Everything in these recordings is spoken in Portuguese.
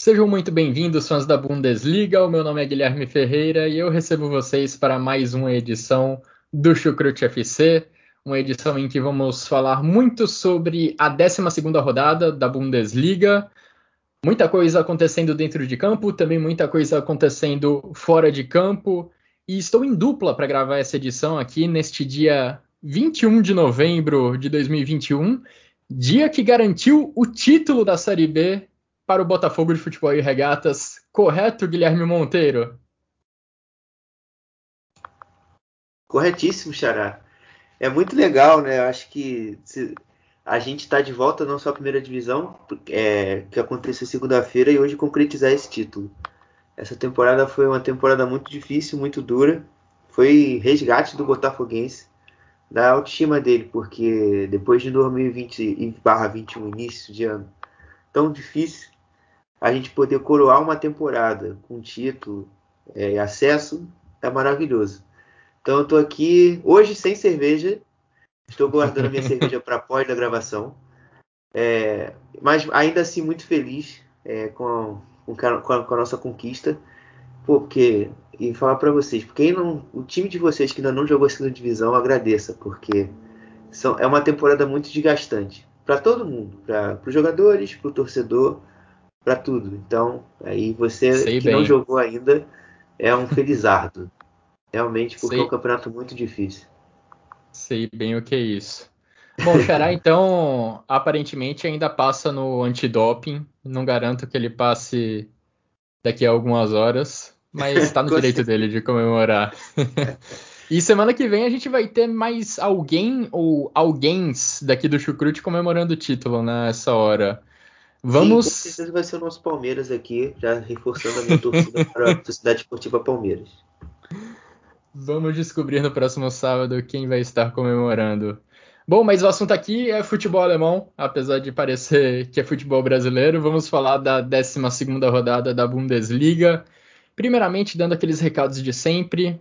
Sejam muito bem-vindos, fãs da Bundesliga. O meu nome é Guilherme Ferreira e eu recebo vocês para mais uma edição do Chucrute FC, uma edição em que vamos falar muito sobre a 12 rodada da Bundesliga. Muita coisa acontecendo dentro de campo, também muita coisa acontecendo fora de campo. E estou em dupla para gravar essa edição aqui neste dia 21 de novembro de 2021, dia que garantiu o título da Série B para o Botafogo de Futebol e Regatas. Correto, Guilherme Monteiro? Corretíssimo, Xará. É muito legal, né? Eu acho que a gente está de volta na nossa primeira divisão, é, que aconteceu segunda-feira, e hoje concretizar esse título. Essa temporada foi uma temporada muito difícil, muito dura. Foi resgate do Botafoguense, da autoestima dele, porque depois de 2020-21, início de ano tão difícil, a gente poder coroar uma temporada com título é, e acesso é maravilhoso. Então eu estou aqui hoje sem cerveja, estou guardando a minha cerveja para pós da gravação, é, mas ainda assim muito feliz é, com, com, a, com, a, nossa conquista, porque e falar para vocês, porque não, o time de vocês que ainda não jogou a segunda divisão agradeça, porque são, é uma temporada muito desgastante para todo mundo, para os jogadores, para o torcedor para tudo. Então, aí você Sei que bem. não jogou ainda é um felizardo. Realmente, porque Sei. é um campeonato muito difícil. Sei bem o que é isso. Bom, Xará, então, aparentemente ainda passa no antidoping. Não garanto que ele passe daqui a algumas horas, mas está no direito dele de comemorar. e semana que vem a gente vai ter mais alguém ou alguém daqui do Chucrute comemorando o título nessa hora. Vamos. Sim, com certeza vai ser o nosso Palmeiras aqui, já reforçando a minha torcida para a Sociedade Esportiva Palmeiras. Vamos descobrir no próximo sábado quem vai estar comemorando. Bom, mas o assunto aqui é futebol alemão, apesar de parecer que é futebol brasileiro. Vamos falar da 12 rodada da Bundesliga. Primeiramente, dando aqueles recados de sempre,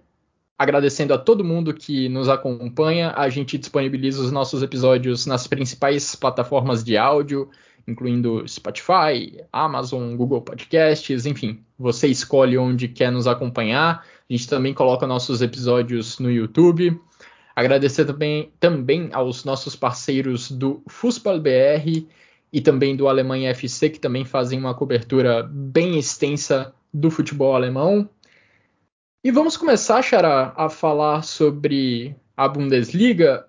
agradecendo a todo mundo que nos acompanha. A gente disponibiliza os nossos episódios nas principais plataformas de áudio, incluindo Spotify, Amazon, Google Podcasts, enfim, você escolhe onde quer nos acompanhar. A gente também coloca nossos episódios no YouTube. Agradecer também, também aos nossos parceiros do Fußball BR e também do Alemanha FC, que também fazem uma cobertura bem extensa do futebol alemão. E vamos começar, Xará, a falar sobre a Bundesliga.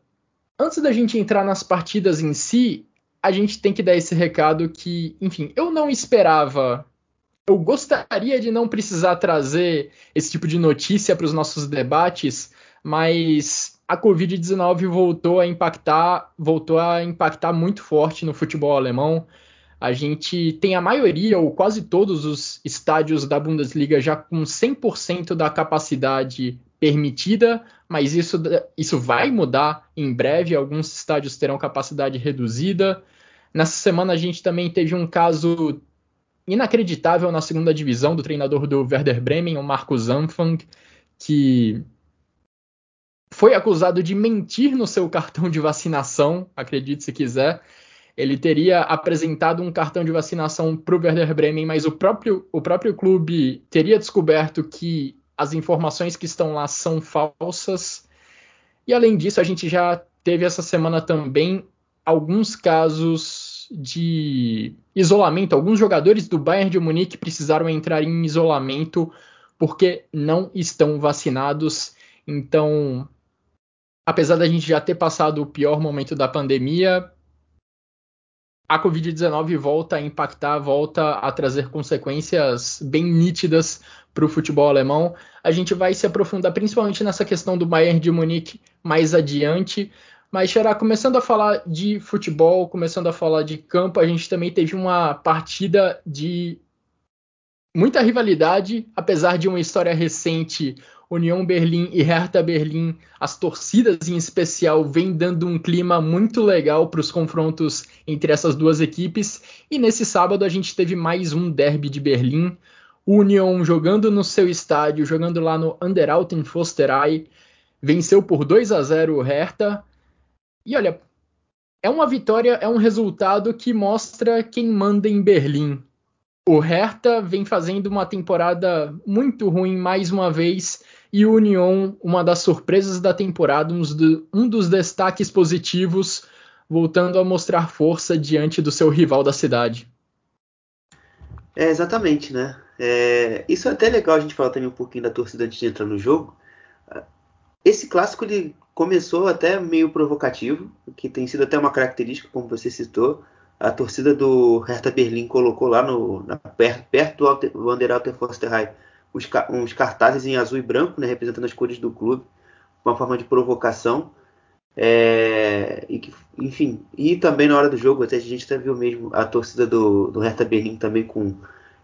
Antes da gente entrar nas partidas em si, a gente tem que dar esse recado que, enfim, eu não esperava. Eu gostaria de não precisar trazer esse tipo de notícia para os nossos debates, mas a Covid-19 voltou a impactar, voltou a impactar muito forte no futebol alemão. A gente tem a maioria, ou quase todos os estádios da Bundesliga já com 100% da capacidade permitida, mas isso, isso vai mudar em breve. Alguns estádios terão capacidade reduzida. Nessa semana a gente também teve um caso inacreditável na segunda divisão do treinador do Werder Bremen, o Marcos Anfang, que foi acusado de mentir no seu cartão de vacinação, acredite se quiser. Ele teria apresentado um cartão de vacinação para o Werder Bremen, mas o próprio, o próprio clube teria descoberto que as informações que estão lá são falsas. E além disso, a gente já teve essa semana também alguns casos de isolamento. Alguns jogadores do Bayern de Munique precisaram entrar em isolamento porque não estão vacinados. Então, apesar da gente já ter passado o pior momento da pandemia, a Covid-19 volta a impactar, volta a trazer consequências bem nítidas para o futebol alemão. A gente vai se aprofundar principalmente nessa questão do Bayern de Munique mais adiante. Mas, Xará, começando a falar de futebol, começando a falar de campo, a gente também teve uma partida de muita rivalidade, apesar de uma história recente União Berlim e Hertha Berlim, as torcidas em especial, vêm dando um clima muito legal para os confrontos entre essas duas equipes. E nesse sábado a gente teve mais um derby de Berlim. Union jogando no seu estádio, jogando lá no Underalten Fosterei, venceu por 2 a 0 o Hertha. E olha, é uma vitória, é um resultado que mostra quem manda em Berlim. O Hertha vem fazendo uma temporada muito ruim mais uma vez e o Union, uma das surpresas da temporada, um dos destaques positivos, voltando a mostrar força diante do seu rival da cidade. É, exatamente, né? É, isso é até legal a gente falar também um pouquinho da torcida antes de entrar no jogo. Esse clássico ele começou até meio provocativo, que tem sido até uma característica, como você citou. A torcida do Hertha Berlim colocou lá no, na, perto, do Wanderalter Forsterheim uns, uns cartazes em azul e branco, né, representando as cores do clube, uma forma de provocação. É, e que, enfim, e também na hora do jogo, até a gente até viu mesmo a torcida do, do Hertha Berlim também com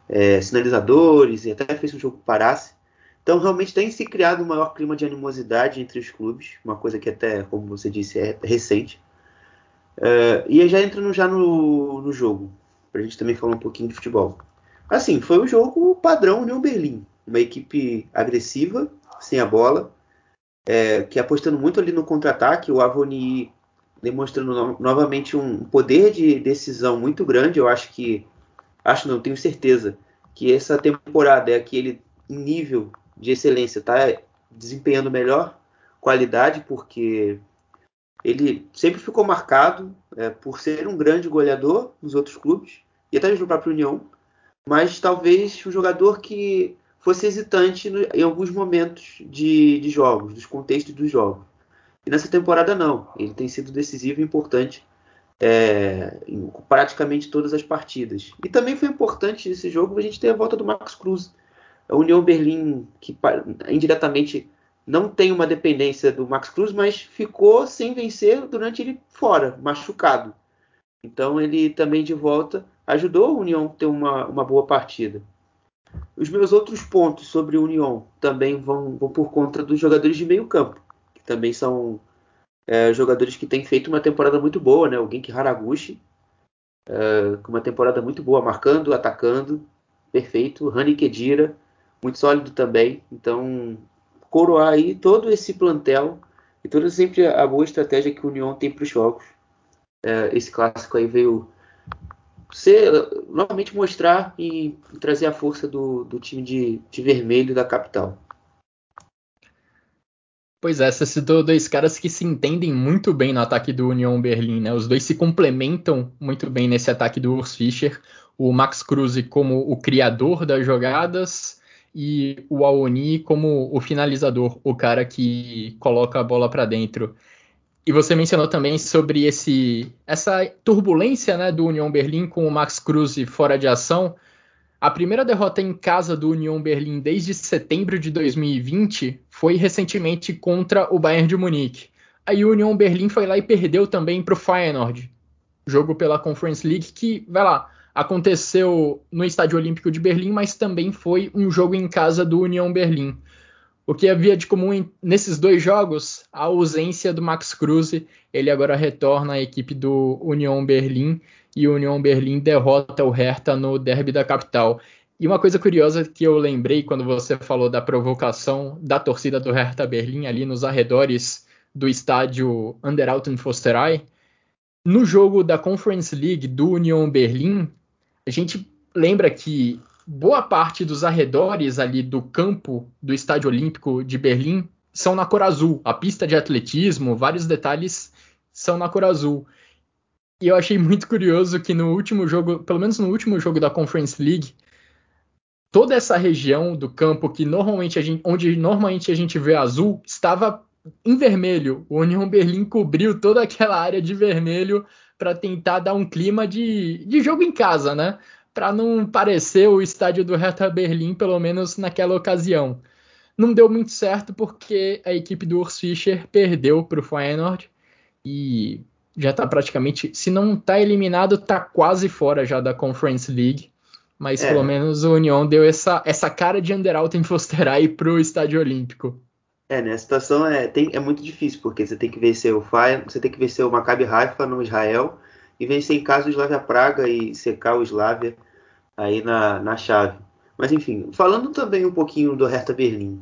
é, sinalizadores e até fez um jogo parasse. Então realmente tem se criado um maior clima de animosidade entre os clubes, uma coisa que até, como você disse, é recente. É, e já entrando já no, no jogo, para a gente também falar um pouquinho de futebol. Assim, foi o jogo padrão União Berlim uma equipe agressiva, sem a bola, é, que apostando muito ali no contra-ataque, o Avoni demonstrando no, novamente um poder de decisão muito grande. Eu acho que, acho não, tenho certeza que essa temporada é aquele nível de excelência, tá desempenhando melhor qualidade, porque ele sempre ficou marcado é, por ser um grande goleador nos outros clubes e até no próprio União, mas talvez um jogador que fosse hesitante no, em alguns momentos de, de, jogos, dos contextos dos jogos. E nessa temporada não, ele tem sido decisivo e importante é, em praticamente todas as partidas. E também foi importante nesse jogo a gente ter a volta do Max Cruz. A União Berlim, que indiretamente não tem uma dependência do Max Cruz, mas ficou sem vencer durante ele fora, machucado. Então ele também de volta ajudou a União a ter uma, uma boa partida. Os meus outros pontos sobre o Union também vão, vão por conta dos jogadores de meio campo, que também são é, jogadores que têm feito uma temporada muito boa, né? O Genki Haraguchi, é, com uma temporada muito boa, marcando, atacando, perfeito. Rani Kedira, muito sólido também. Então, coroar aí todo esse plantel e toda sempre a boa estratégia que o Union tem para os jogos. É, esse clássico aí veio ser, novamente mostrar e trazer a força do, do time de, de vermelho da capital. Pois é, você citou dois caras que se entendem muito bem no ataque do Union Berlim, né? Os dois se complementam muito bem nesse ataque do Urs Fischer. O Max Kruse como o criador das jogadas e o Aoni como o finalizador, o cara que coloca a bola para dentro. E você mencionou também sobre esse, essa turbulência né, do Union Berlim com o Max Cruz fora de ação. A primeira derrota em casa do Union Berlim desde setembro de 2020 foi recentemente contra o Bayern de Munique. Aí o Union Berlim foi lá e perdeu também para o Feyenoord, jogo pela Conference League que, vai lá, aconteceu no Estádio Olímpico de Berlim, mas também foi um jogo em casa do Union Berlim. O que havia de comum nesses dois jogos, a ausência do Max Cruz, ele agora retorna à equipe do Union Berlim e o Union Berlim derrota o Hertha no derby da capital. E uma coisa curiosa que eu lembrei quando você falou da provocação da torcida do Hertha Berlim ali nos arredores do estádio Underalten Fosterei, no jogo da Conference League do Union Berlim, a gente lembra que boa parte dos arredores ali do campo do Estádio Olímpico de Berlim são na cor azul. A pista de atletismo, vários detalhes são na cor azul. E eu achei muito curioso que no último jogo, pelo menos no último jogo da Conference League, toda essa região do campo que normalmente a gente, onde normalmente a gente vê azul, estava em vermelho. O União Berlim cobriu toda aquela área de vermelho para tentar dar um clima de, de jogo em casa, né? Para não parecer o estádio do Hertha Berlim, pelo menos naquela ocasião. Não deu muito certo porque a equipe do Urs Fischer perdeu para o Feyenoord e já está praticamente, se não está eliminado, está quase fora já da Conference League. Mas é. pelo menos o União deu essa, essa cara de Underalten Fosterai para o Estádio Olímpico. É, né? A situação é, tem, é muito difícil, porque você tem que vencer o Feyenoord, você tem que vencer o Maccabi Haifa no Israel e vencer em casa o Slavia Praga e secar o Slavia aí na, na chave. Mas enfim, falando também um pouquinho do Hertha Berlim.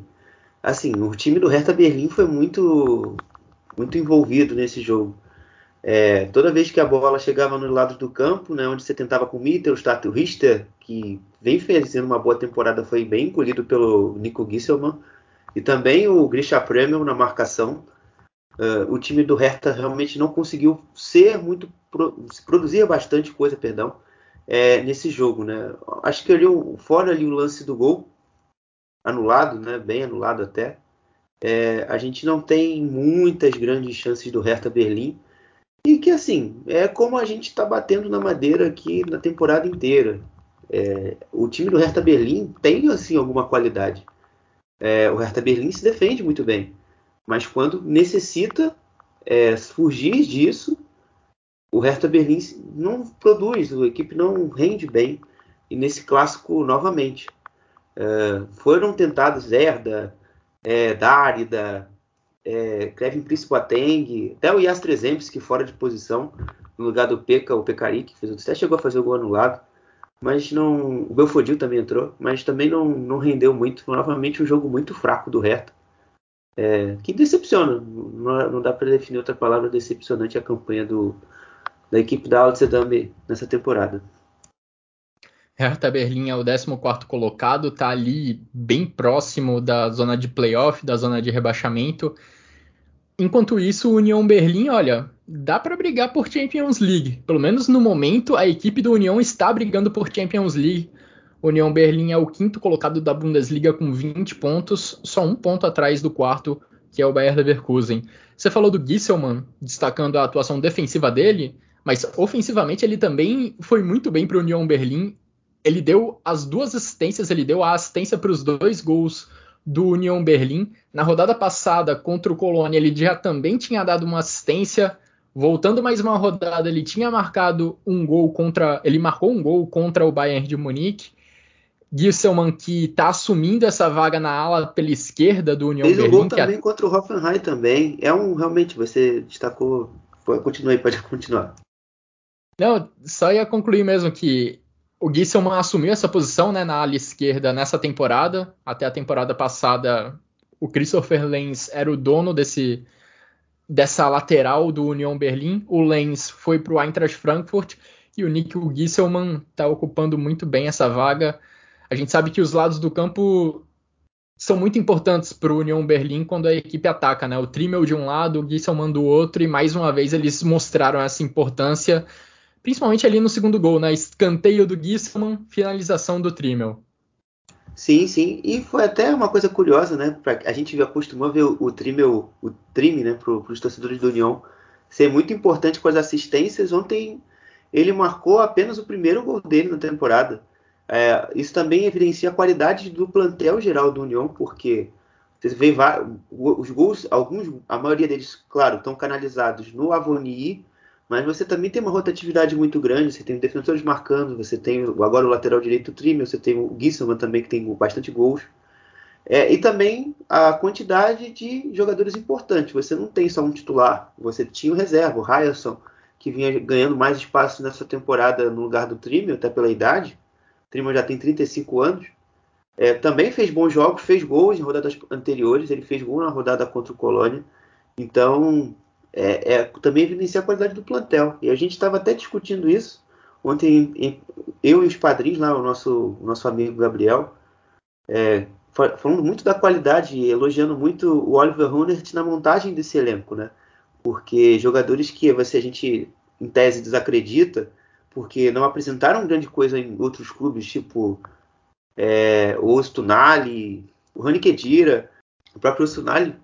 Assim, o time do Hertha Berlim foi muito muito envolvido nesse jogo. É, toda vez que a bola chegava no lado do campo, né, onde você tentava com o Mittelstadt, o Richter, que vem fazendo uma boa temporada, foi bem encolhido pelo Nico Gisselman, e também o Grisha Premium na marcação. Uh, o time do Hertha realmente não conseguiu ser muito produzir bastante coisa, perdão, é, nesse jogo, né? Acho que ali fora ali o lance do gol anulado, né? Bem anulado até. É, a gente não tem muitas grandes chances do Hertha Berlim e que assim é como a gente está batendo na madeira aqui na temporada inteira. É, o time do Hertha Berlim tem assim alguma qualidade. É, o Hertha Berlim se defende muito bem, mas quando necessita é, fugir disso, o Hertha Berlim não produz, a equipe não rende bem. E nesse clássico, novamente, é, foram tentados Zerda, é, Dárida, é, Kevin Prince Boateng, até o Yas que fora de posição, no lugar do Peca, o Pecari, que fez, até chegou a fazer o gol anulado. Mas não. O Belfodil também entrou, mas também não, não rendeu muito. Foi novamente um jogo muito fraco do Hertha. É, que decepciona. Não, não dá para definir outra palavra decepcionante a campanha do, da equipe da Amsterdam nessa temporada. Hertha Berlim é o 14 colocado, está ali bem próximo da zona de playoff, da zona de rebaixamento. Enquanto isso, o União Berlim, olha, dá para brigar por Champions League. Pelo menos no momento, a equipe do União está brigando por Champions League. O União Berlim é o quinto colocado da Bundesliga com 20 pontos, só um ponto atrás do quarto, que é o Bayer Leverkusen. Você falou do Gisselman, destacando a atuação defensiva dele. Mas ofensivamente ele também foi muito bem para o União Berlim. Ele deu as duas assistências, ele deu a assistência para os dois gols do União Berlim. Na rodada passada contra o Colônia, ele já também tinha dado uma assistência. Voltando mais uma rodada, ele tinha marcado um gol contra. Ele marcou um gol contra o Bayern de Munique. Gisselman que está assumindo essa vaga na ala pela esquerda do União Fez Berlim. Fez gol também a... contra o Hoffenheim também. É um realmente você destacou. Continue, pode continuar. Não, só ia concluir mesmo que o Gisselman assumiu essa posição né, na ala esquerda nessa temporada. Até a temporada passada, o Christopher Lenz era o dono desse, dessa lateral do Union Berlim. O Lenz foi para o Eintracht Frankfurt e o Nick Gisselman está ocupando muito bem essa vaga. A gente sabe que os lados do campo são muito importantes para o Union Berlim quando a equipe ataca, né? O Trimmel de um lado, o Gisselman do outro, e mais uma vez eles mostraram essa importância principalmente ali no segundo gol, né? Escanteio do Gisselman, finalização do Trimmel. Sim, sim. E foi até uma coisa curiosa, né? Pra, a gente acostumou a ver o, o Trimmel, o Trim, né, para os torcedores do União, ser muito importante com as assistências. Ontem ele marcou apenas o primeiro gol dele na temporada. É, isso também evidencia a qualidade do plantel geral do União, porque você vê os gols, alguns, a maioria deles, claro, estão canalizados no Avoni mas você também tem uma rotatividade muito grande, você tem defensores marcando, você tem agora o lateral direito o Trimmer, você tem o Gisselman também que tem bastante gols. É, e também a quantidade de jogadores importantes. Você não tem só um titular, você tinha o reserva, o Ryerson, que vinha ganhando mais espaço nessa temporada no lugar do Trimmer, até pela idade. O Trimmer já tem 35 anos. É, também fez bons jogos, fez gols em rodadas anteriores, ele fez gol na rodada contra o Colônia. Então, é, é, também evidencia a qualidade do plantel. E a gente estava até discutindo isso ontem, em, eu e os padrinhos lá, o nosso, nosso amigo Gabriel, é, falando muito da qualidade e elogiando muito o Oliver Hunert na montagem desse elenco, né? Porque jogadores que você, a gente, em tese, desacredita, porque não apresentaram grande coisa em outros clubes, tipo é, o Ostunali, o Rani Kedira, o próprio Ostunali,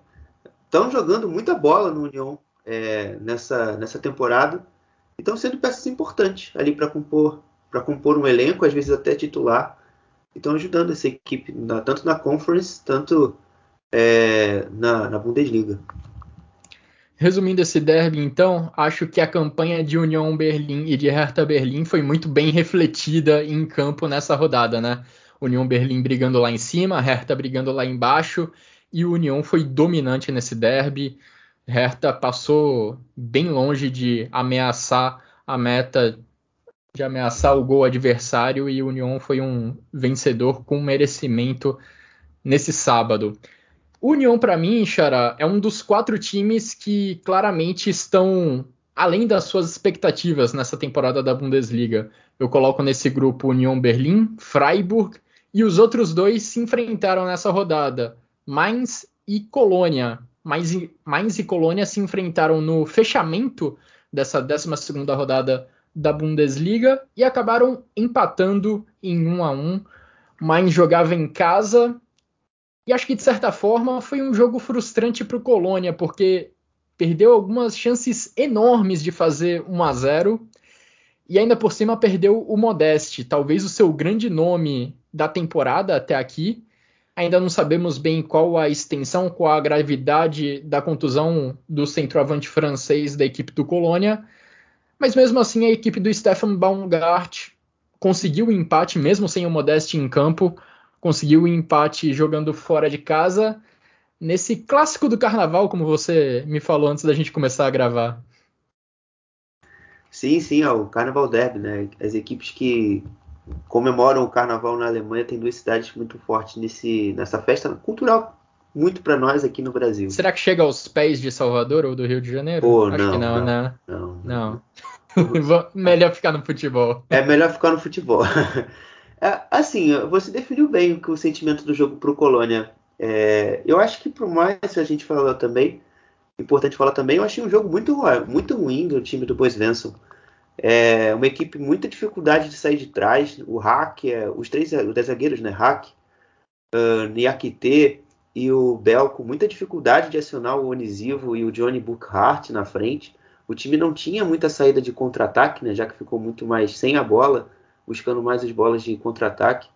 estão jogando muita bola no União é, nessa, nessa temporada e estão sendo peças importantes ali para compor, compor um elenco, às vezes até titular. E estão ajudando essa equipe, na, tanto na Conference, tanto é, na, na Bundesliga. Resumindo esse derby, então, acho que a campanha de União Berlim e de Hertha Berlim foi muito bem refletida em campo nessa rodada, né? União Berlim brigando lá em cima, Hertha brigando lá embaixo, e o União foi dominante nesse derby. Hertha passou bem longe de ameaçar a meta, de ameaçar o gol adversário, e o União foi um vencedor com merecimento nesse sábado. O União, para mim, Xará, é um dos quatro times que claramente estão além das suas expectativas nessa temporada da Bundesliga. Eu coloco nesse grupo União Berlim, Freiburg e os outros dois se enfrentaram nessa rodada. Mainz e Colônia. Mainz e, Mainz e Colônia se enfrentaram no fechamento dessa 12 rodada da Bundesliga e acabaram empatando em 1 a 1. Mainz jogava em casa e acho que de certa forma foi um jogo frustrante para o Colônia porque perdeu algumas chances enormes de fazer 1 a 0 e ainda por cima perdeu o Modeste, talvez o seu grande nome da temporada até aqui, Ainda não sabemos bem qual a extensão, qual a gravidade da contusão do centroavante francês da equipe do Colônia, mas mesmo assim a equipe do Stefan Baumgart conseguiu o empate, mesmo sem o Modeste em campo, conseguiu o empate jogando fora de casa, nesse clássico do carnaval, como você me falou antes da gente começar a gravar. Sim, sim, o Carnaval Derby, né? As equipes que comemoram o carnaval na Alemanha, tem duas cidades muito fortes nesse, nessa festa cultural, muito para nós aqui no Brasil. Será que chega aos pés de Salvador ou do Rio de Janeiro? Pô, Acho não, que não, não, né? Não. não. melhor ficar no futebol. É melhor ficar no futebol. É, assim, você definiu bem o, que o sentimento do jogo para o Colônia. É, eu acho que por mais a gente falou também, importante falar também, eu achei um jogo muito, muito ruim do time do Bois Venson. É uma equipe muita dificuldade de sair de trás. O Hack, é, os três os zagueiros, né? Hack, uh, Niakite e o Bel com muita dificuldade de acionar o Onisivo e o Johnny Burkhardt na frente. O time não tinha muita saída de contra-ataque, né? Já que ficou muito mais sem a bola, buscando mais as bolas de contra-ataque.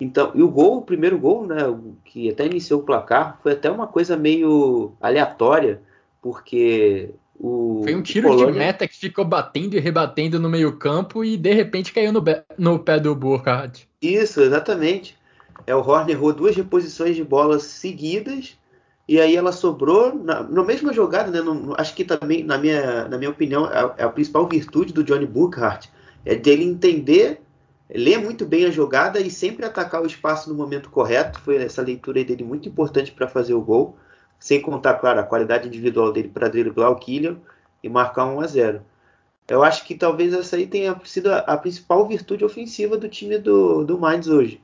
Então, e o gol, o primeiro gol, né, que até iniciou o placar, foi até uma coisa meio aleatória, porque o, Foi um tiro Colônia... de meta que ficou batendo e rebatendo no meio-campo e de repente caiu no, no pé do Burkhardt. Isso, exatamente. É, o Horner errou duas reposições de bolas seguidas e aí ela sobrou na, na mesma jogada, né? No, acho que também, na minha, na minha opinião, é, é a principal virtude do Johnny Burkhardt é dele entender, ler muito bem a jogada e sempre atacar o espaço no momento correto. Foi essa leitura dele muito importante para fazer o gol sem contar, claro, a qualidade individual dele para driblar o Kylian e marcar 1 a 0. Eu acho que talvez essa aí tenha sido a, a principal virtude ofensiva do time do, do Mainz hoje.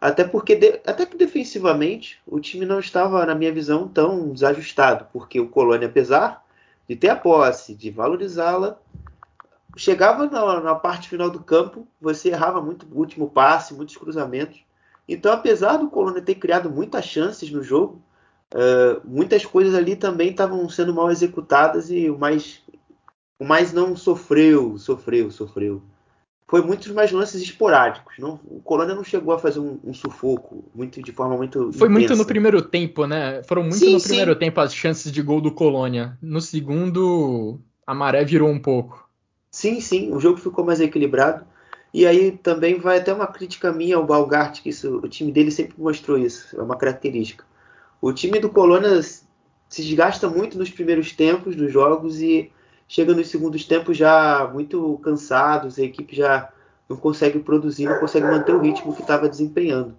Até porque, de, até que defensivamente, o time não estava, na minha visão, tão desajustado, porque o Colônia, apesar de ter a posse, de valorizá-la, chegava na, na, parte final do campo, você errava muito o último passe, muitos cruzamentos. Então, apesar do Colônia ter criado muitas chances no jogo, Uh, muitas coisas ali também estavam sendo mal executadas e o mais, o mais não sofreu, sofreu, sofreu. Foi muitos mais lances esporádicos. Não, o Colônia não chegou a fazer um, um sufoco muito de forma muito. Foi intensa. muito no primeiro tempo, né? Foram muito sim, no primeiro sim. tempo as chances de gol do Colônia. No segundo, a maré virou um pouco. Sim, sim. O jogo ficou mais equilibrado. E aí também vai até uma crítica minha ao Balgart, que isso, o time dele sempre mostrou isso. É uma característica o time do Colônia se desgasta muito nos primeiros tempos dos jogos e chega nos segundos tempos já muito cansados, a equipe já não consegue produzir, não consegue manter o ritmo que estava desempenhando.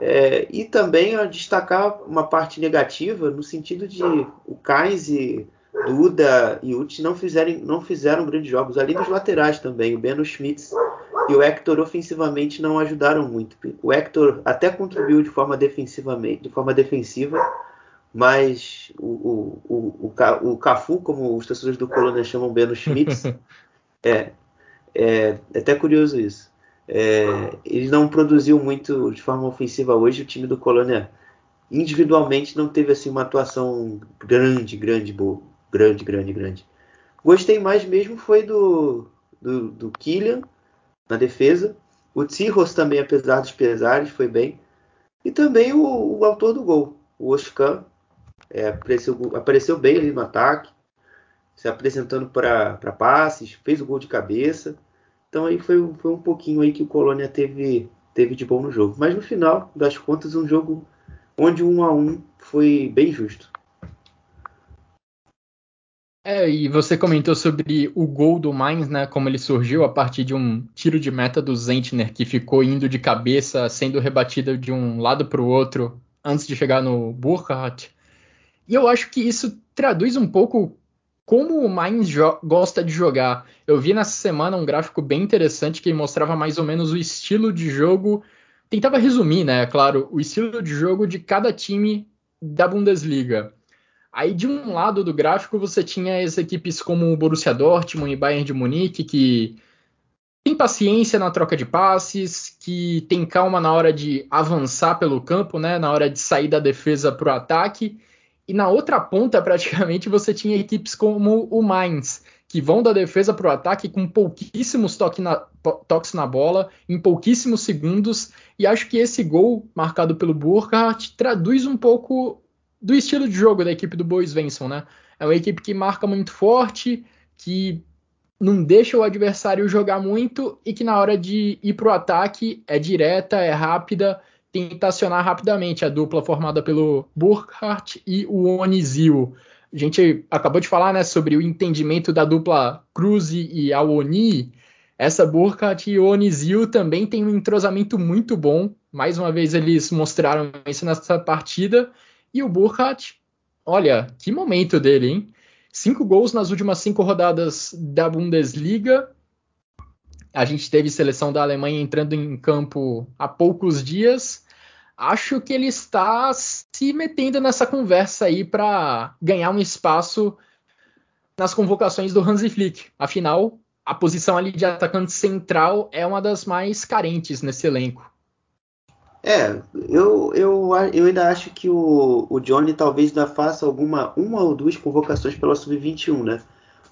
É, e também destacar uma parte negativa no sentido de o Kainz Duda e Uti não fizeram, não fizeram grandes jogos, além dos laterais também, o Beno Schmitz e o Hector ofensivamente não ajudaram muito. O Hector até contribuiu de forma defensivamente, de forma defensiva, mas o, o, o, o, Cafu, como os torcedores do Colônia chamam Beno Schmitz, é, é, é, até curioso isso. É, ele não produziu muito de forma ofensiva hoje. O time do Colônia individualmente não teve assim uma atuação grande, grande, boa, grande, grande, grande. Gostei mais mesmo foi do do, do Killian na defesa. O Tsirros também, apesar dos pesares, foi bem. E também o, o autor do gol, o Oscan, é, apareceu, apareceu bem ali no ataque, se apresentando para passes, fez o gol de cabeça. Então aí foi, foi um pouquinho aí que o Colônia teve, teve de bom no jogo. Mas no final das contas, um jogo onde um a um foi bem justo. É, e você comentou sobre o gol do Mainz, né? Como ele surgiu a partir de um tiro de meta do Zentner, que ficou indo de cabeça, sendo rebatida de um lado para o outro antes de chegar no Burkhardt. E eu acho que isso traduz um pouco como o Mainz gosta de jogar. Eu vi nessa semana um gráfico bem interessante que mostrava mais ou menos o estilo de jogo. Tentava resumir, né? Claro, o estilo de jogo de cada time da Bundesliga. Aí de um lado do gráfico você tinha as equipes como o Borussia Dortmund e Bayern de Munique que tem paciência na troca de passes, que tem calma na hora de avançar pelo campo, né, na hora de sair da defesa para o ataque. E na outra ponta, praticamente, você tinha equipes como o Mainz, que vão da defesa para o ataque com pouquíssimos toque na, toques na bola, em pouquíssimos segundos. E acho que esse gol marcado pelo Burkhardt traduz um pouco do estilo de jogo da equipe do Bois Venson, né? É uma equipe que marca muito forte, que não deixa o adversário jogar muito e que na hora de ir para o ataque é direta, é rápida, tenta acionar rapidamente a dupla formada pelo Burkhardt e o Onizio. A gente acabou de falar né, sobre o entendimento da dupla Cruze e Awoni. Essa Burkhardt e Onizio também tem um entrosamento muito bom. Mais uma vez eles mostraram isso nessa partida e o Burkhardt, olha, que momento dele, hein? Cinco gols nas últimas cinco rodadas da Bundesliga. A gente teve seleção da Alemanha entrando em campo há poucos dias. Acho que ele está se metendo nessa conversa aí para ganhar um espaço nas convocações do Hansi Flick. Afinal, a posição ali de atacante central é uma das mais carentes nesse elenco. É, eu, eu, eu ainda acho que o, o Johnny talvez ainda faça alguma uma ou duas convocações pela Sub-21, né?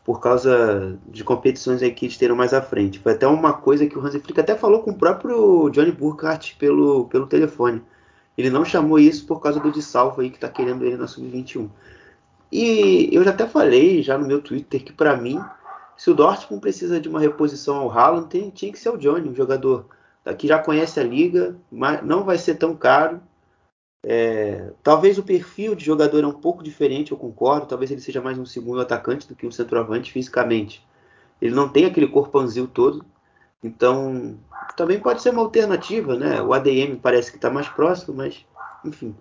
Por causa de competições aí que estejam mais à frente. Foi até uma coisa que o Hansi Flick até falou com o próprio Johnny Burkhardt pelo, pelo telefone. Ele não chamou isso por causa do de salvo aí que tá querendo ele na Sub-21. E eu já até falei já no meu Twitter que para mim, se o Dortmund precisa de uma reposição ao Haaland, tem, tinha que ser o Johnny, um jogador que já conhece a liga, mas não vai ser tão caro. É, talvez o perfil de jogador é um pouco diferente, eu concordo. Talvez ele seja mais um segundo atacante do que um centroavante fisicamente. Ele não tem aquele corpanzil todo. Então, também pode ser uma alternativa, né? O ADM parece que está mais próximo, mas, enfim.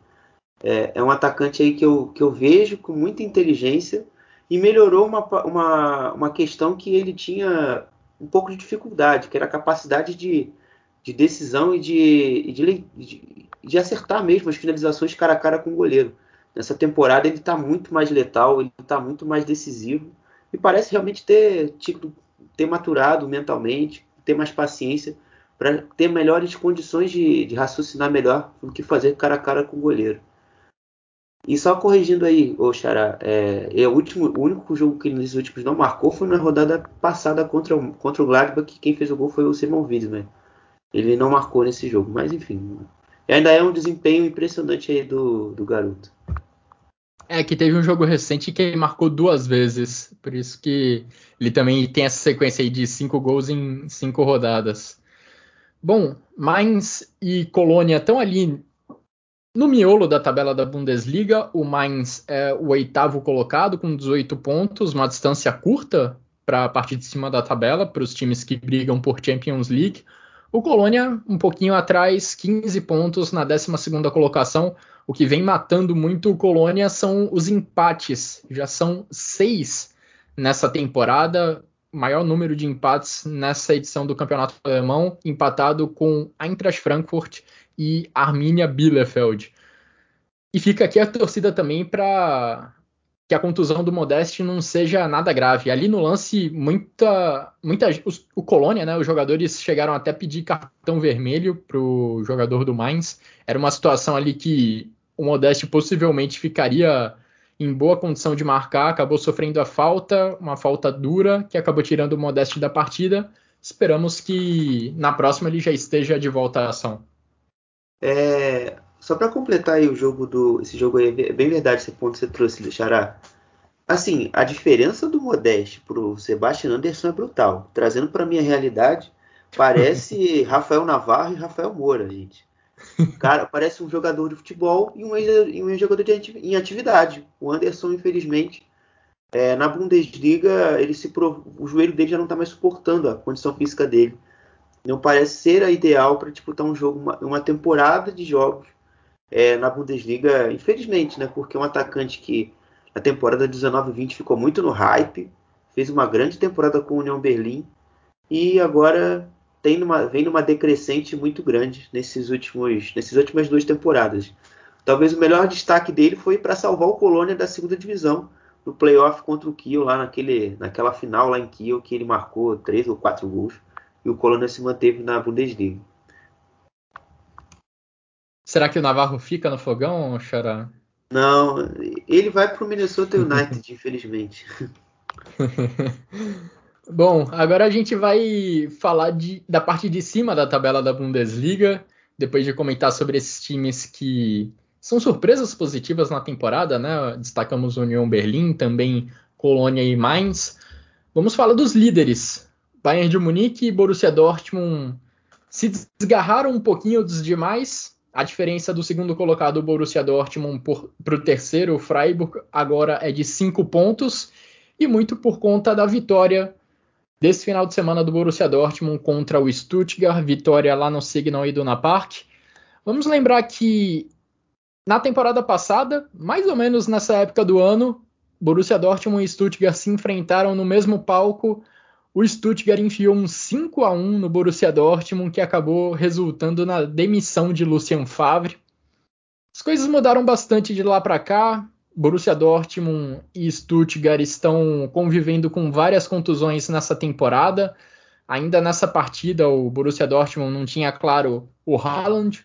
É, é, um atacante aí que eu, que eu vejo com muita inteligência e melhorou uma, uma, uma questão que ele tinha um pouco de dificuldade, que era a capacidade de de decisão e de, de, de, de, acertar mesmo as finalizações cara a cara com o goleiro. Nessa temporada ele está muito mais letal, ele está muito mais decisivo e parece realmente ter, tipo, ter maturado mentalmente, ter mais paciência para ter melhores condições de, de, raciocinar melhor do que fazer cara a cara com o goleiro. E só corrigindo aí, ô Xará, é, é o, último, o único jogo que nesses últimos não marcou foi na rodada passada contra, contra o Gladbach, que quem fez o gol foi o Simon Wiesman. Ele não marcou nesse jogo, mas enfim. Ainda é um desempenho impressionante aí do, do garoto. É que teve um jogo recente que ele marcou duas vezes, por isso que ele também tem essa sequência aí de cinco gols em cinco rodadas. Bom, Mainz e Colônia estão ali no miolo da tabela da Bundesliga. O Mainz é o oitavo colocado com 18 pontos, uma distância curta para a parte de cima da tabela para os times que brigam por Champions League. O Colônia, um pouquinho atrás, 15 pontos na 12 colocação. O que vem matando muito o Colônia são os empates. Já são seis nessa temporada, maior número de empates nessa edição do Campeonato Alemão, empatado com Eintracht Frankfurt e Arminia Bielefeld. E fica aqui a torcida também para que a contusão do Modeste não seja nada grave. Ali no lance, muita, muita os, o Colônia, né, os jogadores chegaram até pedir cartão vermelho para o jogador do Mainz. Era uma situação ali que o Modeste possivelmente ficaria em boa condição de marcar, acabou sofrendo a falta, uma falta dura, que acabou tirando o Modeste da partida. Esperamos que na próxima ele já esteja de volta à ação. É, só para completar aí o jogo do. Esse jogo aí, é bem verdade esse ponto que você trouxe, Xará. Assim, a diferença do Modeste pro Sebastian Anderson é brutal. Trazendo para minha realidade, parece Rafael Navarro e Rafael Moura, gente. Cara, parece um jogador de futebol e um, e um jogador de, em atividade. O Anderson, infelizmente, é, na Bundesliga, ele se o joelho dele já não está mais suportando a condição física dele. Não parece ser a ideal para disputar um jogo, uma, uma temporada de jogos é, na Bundesliga, infelizmente, né? Porque é um atacante que na temporada 19-20 ficou muito no hype, fez uma grande temporada com o União Berlim e agora tem numa, vem numa decrescente muito grande nesses últimos, nessas últimas duas temporadas. Talvez o melhor destaque dele foi para salvar o Colônia da segunda divisão no playoff contra o Kiel lá naquele, naquela final lá em Kiel que ele marcou três ou quatro gols e o Colônia se manteve na Bundesliga. Será que o Navarro fica no fogão, Xará? Não, ele vai para o Minnesota United, infelizmente. Bom, agora a gente vai falar de, da parte de cima da tabela da Bundesliga, depois de comentar sobre esses times que são surpresas positivas na temporada, né? Destacamos União Berlim, também Colônia e Mainz. Vamos falar dos líderes. Bayern de Munique e Borussia Dortmund se desgarraram um pouquinho dos demais. A diferença do segundo colocado, o Borussia Dortmund, para o terceiro, o Freiburg, agora é de cinco pontos. E muito por conta da vitória desse final de semana do Borussia Dortmund contra o Stuttgart, vitória lá no Signal Iduna Park. Vamos lembrar que na temporada passada, mais ou menos nessa época do ano, Borussia Dortmund e Stuttgart se enfrentaram no mesmo palco. O Stuttgart enfiou um 5 a 1 no Borussia Dortmund, que acabou resultando na demissão de Lucien Favre. As coisas mudaram bastante de lá para cá. Borussia Dortmund e Stuttgart estão convivendo com várias contusões nessa temporada. Ainda nessa partida, o Borussia Dortmund não tinha, claro, o Haaland,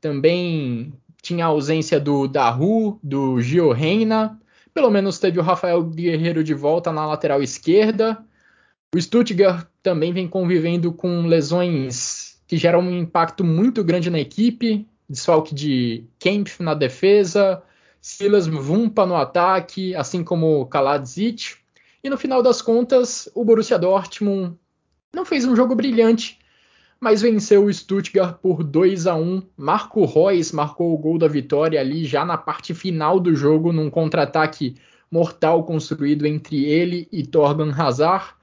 também tinha a ausência do Daru, do Gio Reina, pelo menos teve o Rafael Guerreiro de volta na lateral esquerda. O Stuttgart também vem convivendo com lesões que geram um impacto muito grande na equipe, desfalque de Kempf na defesa, Silas Mvumpa no ataque, assim como Kaladzic. E no final das contas, o Borussia Dortmund não fez um jogo brilhante, mas venceu o Stuttgart por 2 a 1. Marco Reus marcou o gol da vitória ali já na parte final do jogo, num contra-ataque mortal construído entre ele e Torgan Hazard.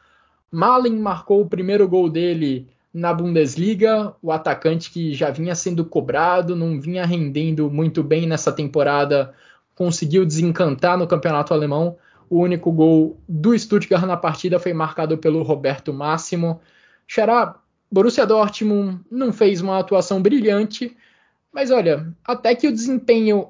Malen marcou o primeiro gol dele na Bundesliga, o atacante que já vinha sendo cobrado, não vinha rendendo muito bem nessa temporada, conseguiu desencantar no campeonato alemão. O único gol do Stuttgart na partida foi marcado pelo Roberto Máximo. Xará, Borussia Dortmund não fez uma atuação brilhante, mas olha, até que o desempenho,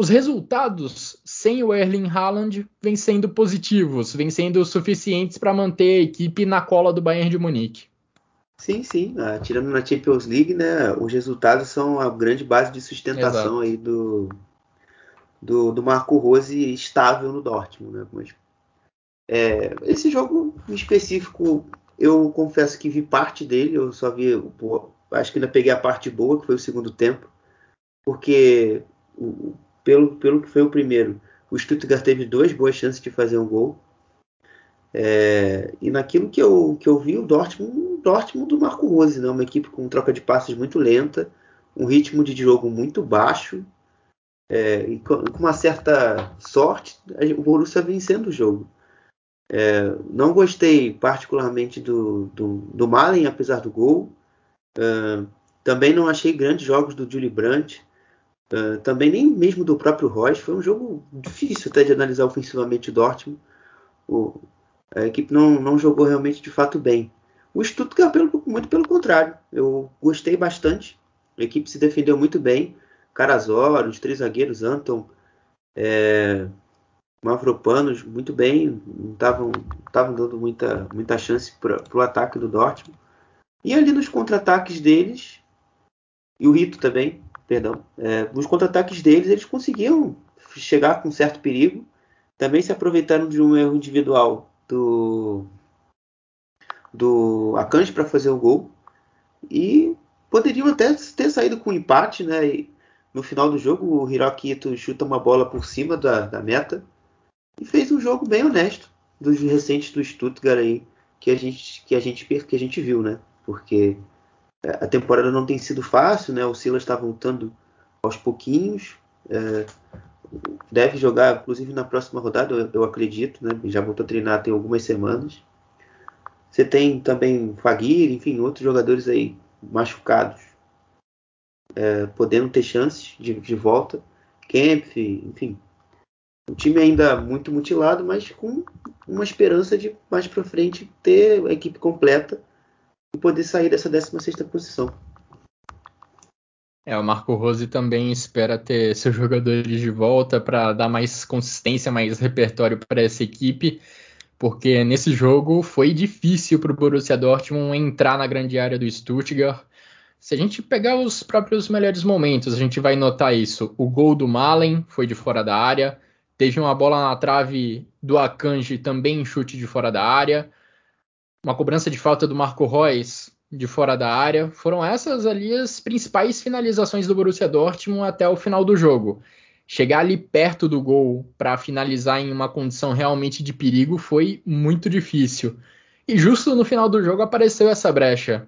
os resultados sem o Erling Haaland vêm sendo positivos, vêm sendo suficientes para manter a equipe na cola do Bayern de Munique. Sim, sim. Ah, tirando na Champions League, né, os resultados são a grande base de sustentação Exato. aí do, do, do Marco Rose estável no Dortmund. Né? Mas, é, esse jogo em específico, eu confesso que vi parte dele, eu só vi, pô, acho que ainda peguei a parte boa, que foi o segundo tempo, porque o, pelo, pelo que foi o primeiro, o Stuttgart teve duas boas chances de fazer um gol. É, e naquilo que eu, que eu vi, o Dortmund, Dortmund do Marco Rose, né? uma equipe com troca de passes muito lenta, um ritmo de jogo muito baixo, é, e com uma certa sorte, o Borussia vencendo o jogo. É, não gostei particularmente do, do, do Malen, apesar do gol. Uh, também não achei grandes jogos do Julie Brandt. Uh, também nem mesmo do próprio Royce. Foi um jogo difícil até de analisar ofensivamente o Dortmund. O, a equipe não, não jogou realmente de fato bem. O Stuttgart, pelo, muito pelo contrário. Eu gostei bastante. A equipe se defendeu muito bem. Carazor, os três zagueiros, Anton, é, Mavropanos muito bem, não estavam dando muita, muita chance para o ataque do Dortmund. E ali nos contra-ataques deles, e o Rito também, perdão, é, nos contra-ataques deles eles conseguiam chegar com certo perigo. Também se aproveitaram de um erro individual do, do Akanji para fazer o gol. E poderiam até ter saído com um empate, né? E no final do jogo, o Hiroki Ito chuta uma bola por cima da, da meta e fez um jogo bem honesto dos recentes do Stuttgart aí que a gente que a gente que a gente viu, né? Porque a temporada não tem sido fácil, né? O Silas está voltando aos pouquinhos, é, deve jogar, inclusive na próxima rodada, eu, eu, acredito, né? Já voltou a treinar tem algumas semanas. Você tem também Fagir, enfim, outros jogadores aí machucados, é, podendo ter chances de, de volta. Kempf, enfim, o time ainda muito mutilado, mas com uma esperança de mais para frente ter a equipe completa poder sair dessa 16 posição. É, o Marco Rose também espera ter seus jogadores de volta para dar mais consistência, mais repertório para essa equipe, porque nesse jogo foi difícil para o Borussia Dortmund entrar na grande área do Stuttgart. Se a gente pegar os próprios melhores momentos, a gente vai notar isso. O gol do Malen foi de fora da área, Teve uma bola na trave do Akanji também em chute de fora da área. Uma cobrança de falta do Marco Reus de fora da área. Foram essas ali as principais finalizações do Borussia Dortmund até o final do jogo. Chegar ali perto do gol para finalizar em uma condição realmente de perigo foi muito difícil. E justo no final do jogo apareceu essa brecha.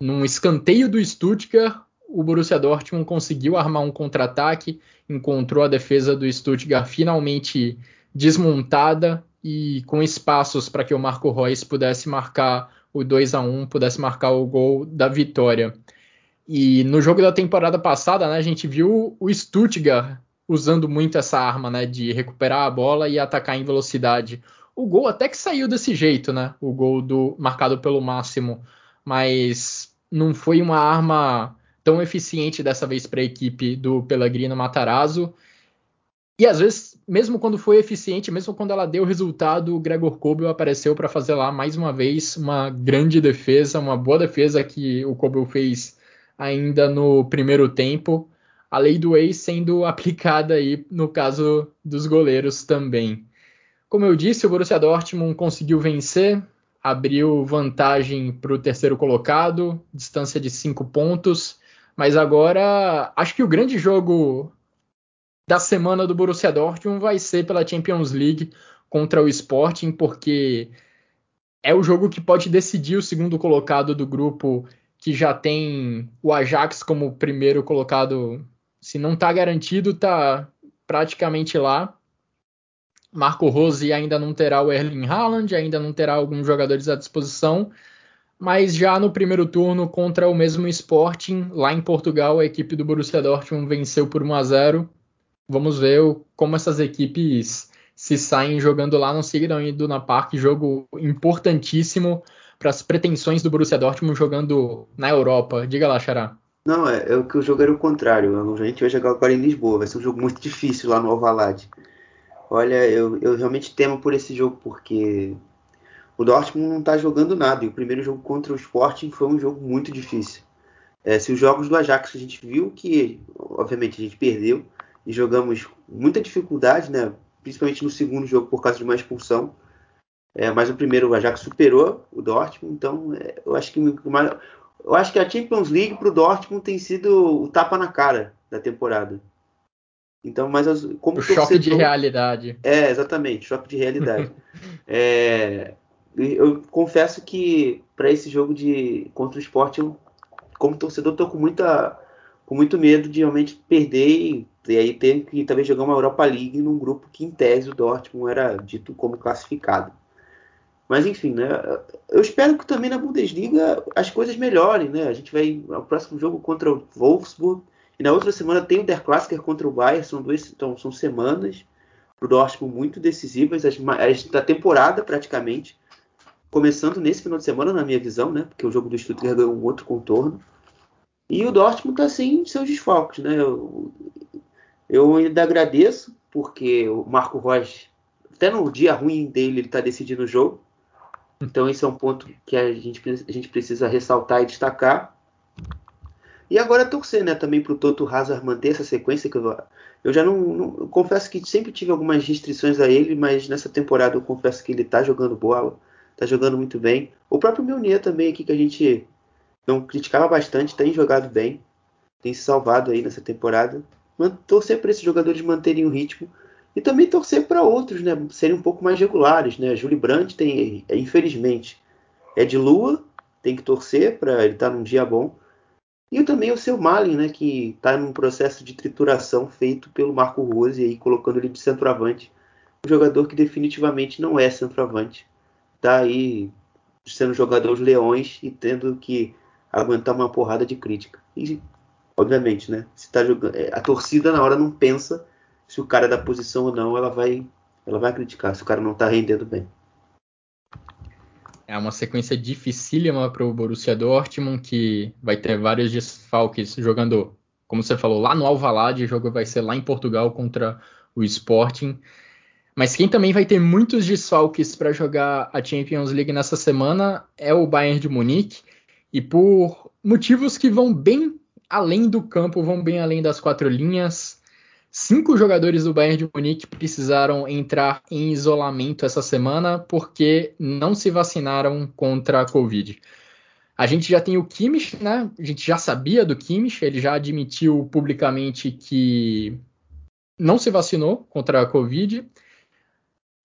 Num escanteio do Stuttgart, o Borussia Dortmund conseguiu armar um contra-ataque, encontrou a defesa do Stuttgart finalmente desmontada e com espaços para que o Marco Reus pudesse marcar o 2 a 1 pudesse marcar o gol da vitória. E no jogo da temporada passada, né, a gente viu o Stuttgart usando muito essa arma, né, de recuperar a bola e atacar em velocidade. O gol até que saiu desse jeito, né, o gol do marcado pelo Máximo, mas não foi uma arma tão eficiente dessa vez para a equipe do Pellegrino Matarazzo. E às vezes, mesmo quando foi eficiente, mesmo quando ela deu resultado, o Gregor Kobel apareceu para fazer lá mais uma vez uma grande defesa, uma boa defesa que o Kobel fez ainda no primeiro tempo. A lei do ex sendo aplicada aí no caso dos goleiros também. Como eu disse, o Borussia Dortmund conseguiu vencer, abriu vantagem para o terceiro colocado, distância de cinco pontos. Mas agora, acho que o grande jogo da semana do Borussia Dortmund vai ser pela Champions League contra o Sporting, porque é o jogo que pode decidir o segundo colocado do grupo, que já tem o Ajax como primeiro colocado. Se não está garantido, está praticamente lá. Marco Rose ainda não terá o Erling Haaland, ainda não terá alguns jogadores à disposição mas já no primeiro turno contra o mesmo Sporting, lá em Portugal, a equipe do Borussia Dortmund venceu por 1 a 0. Vamos ver como essas equipes se saem jogando lá, seguirão indo na Parque, jogo importantíssimo para as pretensões do Borussia Dortmund jogando na Europa. Diga lá, Xará. Não, é, é o que o jogo era o contrário. A gente vai jogar agora em Lisboa, vai ser um jogo muito difícil lá no Alvalade. Olha, eu, eu realmente temo por esse jogo, porque o Dortmund não está jogando nada. E o primeiro jogo contra o Sporting foi um jogo muito difícil. É, se os jogos do Ajax a gente viu que, obviamente, a gente perdeu e jogamos muita dificuldade, né? principalmente no segundo jogo por causa de uma expulsão. É, mas o primeiro o Ajax superou o Dortmund, então é, eu acho que eu acho que a Champions League para o Dortmund tem sido o tapa na cara da temporada. Então, mas como o torcedor, choque de realidade. É, exatamente, choque de realidade. é, eu confesso que para esse jogo de contra o esporte, eu, como torcedor, estou com muita com muito medo de realmente perder e, aí ter que talvez jogar uma Europa League num grupo que em tese o Dortmund era dito como classificado. Mas enfim, né? Eu espero que também na Bundesliga as coisas melhorem, né? A gente vai ao próximo jogo contra o Wolfsburg e na outra semana tem o Der Klassiker contra o Bayern, são duas então, são semanas para o Dortmund muito decisivas as, as, da temporada praticamente começando nesse final de semana, na minha visão, né? Porque o jogo do Stuttgart ganhou um outro contorno. E o Dortmund está sem seus desfalques, né? Eu, eu ainda agradeço, porque o Marco Reus até no dia ruim dele ele está decidindo o jogo. Então esse é um ponto que a gente, a gente precisa ressaltar e destacar. E agora torcer, né, também para o Toto Hazard manter essa sequência que eu, eu já não, não eu confesso que sempre tive algumas restrições a ele, mas nessa temporada eu confesso que ele está jogando bola, está jogando muito bem. O próprio Milner também aqui que a gente não criticava bastante, tem jogado bem, tem se salvado aí nessa temporada. Torcer para esses jogadores manterem o ritmo e também torcer para outros, né, serem um pouco mais regulares, né? Júlio Brandt tem, infelizmente, é de lua, tem que torcer para ele estar tá num dia bom. E também o seu Malin, né, que está num processo de trituração feito pelo Marco Rose, aí, colocando ele de centroavante. Um jogador que definitivamente não é centroavante. Está aí sendo jogador de leões e tendo que aguentar uma porrada de crítica. E, obviamente, né, se tá jogando, é, a torcida na hora não pensa se o cara é da posição ou não, ela vai, ela vai criticar se o cara não está rendendo bem. É uma sequência dificílima para o Borussia Dortmund, que vai ter vários desfalques jogando, como você falou, lá no Alvalade, o jogo vai ser lá em Portugal contra o Sporting. Mas quem também vai ter muitos desfalques para jogar a Champions League nessa semana é o Bayern de Munique, e por motivos que vão bem além do campo, vão bem além das quatro linhas. Cinco jogadores do Bayern de Munique precisaram entrar em isolamento essa semana porque não se vacinaram contra a Covid. A gente já tem o Kimmich, né? A gente já sabia do Kimmich, ele já admitiu publicamente que não se vacinou contra a Covid.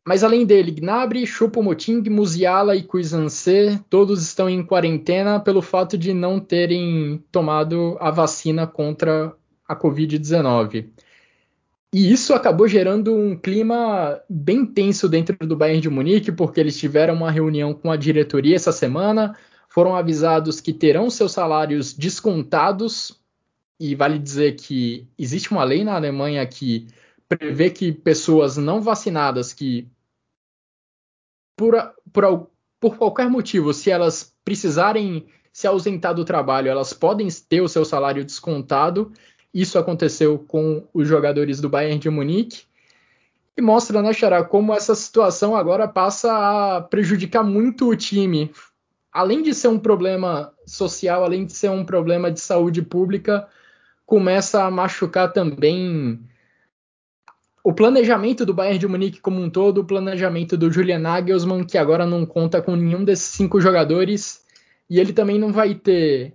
Mas além dele, Gnabry, Choupo-Moting, Musiala e Cuisince, todos estão em quarentena pelo fato de não terem tomado a vacina contra a Covid-19. E isso acabou gerando um clima bem tenso dentro do Bayern de Munique, porque eles tiveram uma reunião com a diretoria essa semana, foram avisados que terão seus salários descontados, e vale dizer que existe uma lei na Alemanha que prevê que pessoas não vacinadas que por, por, por qualquer motivo, se elas precisarem se ausentar do trabalho, elas podem ter o seu salário descontado isso aconteceu com os jogadores do Bayern de Munique. E mostra, né, Xará, como essa situação agora passa a prejudicar muito o time. Além de ser um problema social, além de ser um problema de saúde pública, começa a machucar também o planejamento do Bayern de Munique como um todo, o planejamento do Julian Nagelsmann, que agora não conta com nenhum desses cinco jogadores, e ele também não vai ter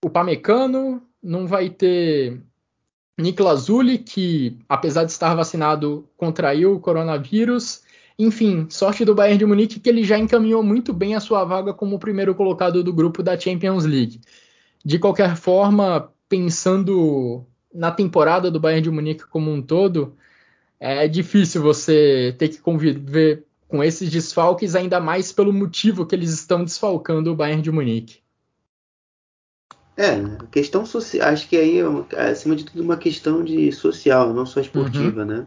o Pamecano, não vai ter Niklas Zuli, que apesar de estar vacinado, contraiu o coronavírus. Enfim, sorte do Bayern de Munique que ele já encaminhou muito bem a sua vaga como primeiro colocado do grupo da Champions League. De qualquer forma, pensando na temporada do Bayern de Munique como um todo, é difícil você ter que conviver com esses desfalques, ainda mais pelo motivo que eles estão desfalcando o Bayern de Munique. É, questão social, acho que aí é, acima de tudo uma questão de social, não só esportiva, uhum. né?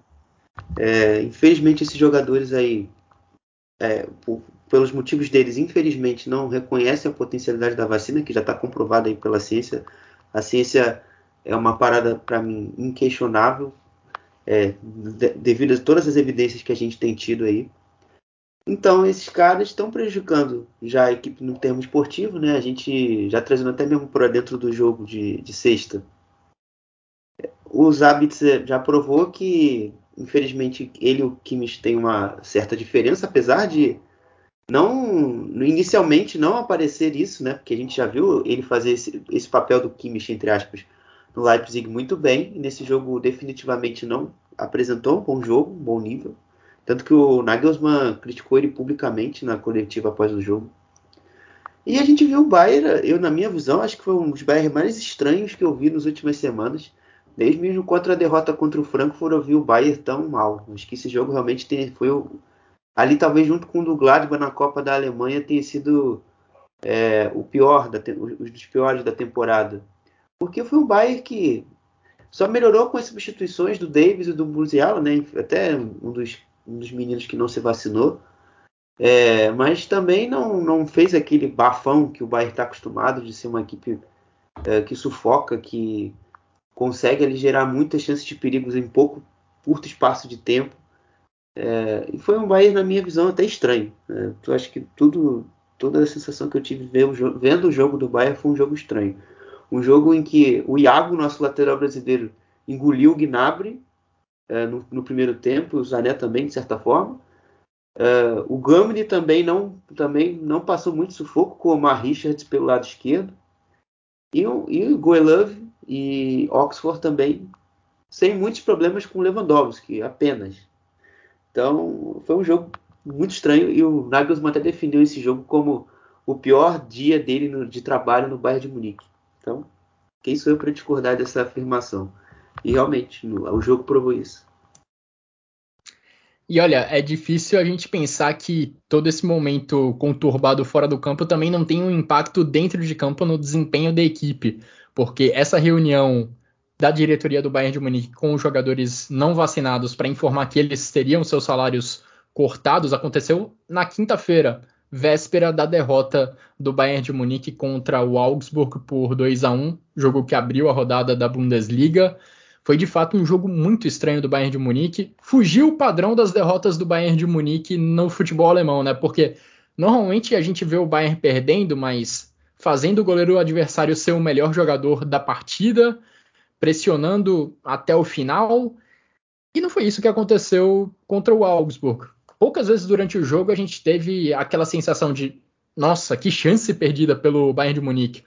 É, infelizmente esses jogadores aí, é, por, pelos motivos deles, infelizmente não reconhecem a potencialidade da vacina, que já está comprovada aí pela ciência. A ciência é uma parada para mim inquestionável, é, de, devido a todas as evidências que a gente tem tido aí. Então, esses caras estão prejudicando já a equipe no termo esportivo, né? A gente já trazendo até mesmo para dentro do jogo de, de sexta. O Zabitz já provou que, infelizmente, ele e o Kimmich têm uma certa diferença, apesar de não inicialmente não aparecer isso, né? Porque a gente já viu ele fazer esse, esse papel do Kimmich, entre aspas, no Leipzig muito bem. E nesse jogo definitivamente não apresentou um bom jogo, um bom nível. Tanto que o Nagelsmann criticou ele publicamente na coletiva após o jogo. E a gente viu o Bayern, eu na minha visão, acho que foi um dos Bayern mais estranhos que eu vi nas últimas semanas. Desde mesmo contra a derrota contra o Frankfurt, eu vi o Bayern tão mal. Acho que esse jogo realmente tem, foi o, ali talvez junto com o do Gladbach na Copa da Alemanha tenha sido é, o pior, da, os dos piores da temporada. Porque foi um Bayern que só melhorou com as substituições do Davis e do Musiala, né? Até um dos um dos meninos que não se vacinou. É, mas também não, não fez aquele bafão que o Bayern está acostumado de ser uma equipe é, que sufoca, que consegue ali, gerar muitas chances de perigos em pouco curto espaço de tempo. É, e foi um Bayern, na minha visão, até estranho. Né? Eu acho que tudo, toda a sensação que eu tive vendo o jogo do Bayern foi um jogo estranho. Um jogo em que o Iago, nosso lateral brasileiro, engoliu o Gnabry é, no, no, primeiro tempo, o Zané também, de certa forma. É, o Gamini também não, também não passou muito sufoco com o Mar Richards pelo lado esquerdo. E, e o Goelov e Oxford também sem muitos problemas com o Lewandowski, apenas. Então, foi um jogo muito estranho e o Nagelsmann até definiu esse jogo como o pior dia dele no, de trabalho no Bayern de Munique. Então, quem sou eu para discordar dessa afirmação? E realmente, no, o jogo provou isso. E olha, é difícil a gente pensar que todo esse momento conturbado fora do campo também não tem um impacto dentro de campo no desempenho da equipe, porque essa reunião da diretoria do Bayern de Munique com os jogadores não vacinados para informar que eles teriam seus salários cortados aconteceu na quinta-feira, véspera da derrota do Bayern de Munique contra o Augsburg por 2 a 1, jogo que abriu a rodada da Bundesliga. Foi de fato um jogo muito estranho do Bayern de Munique. Fugiu o padrão das derrotas do Bayern de Munique no futebol alemão, né? Porque normalmente a gente vê o Bayern perdendo, mas fazendo o goleiro adversário ser o melhor jogador da partida, pressionando até o final. E não foi isso que aconteceu contra o Augsburg. Poucas vezes durante o jogo a gente teve aquela sensação de nossa, que chance perdida pelo Bayern de Munique.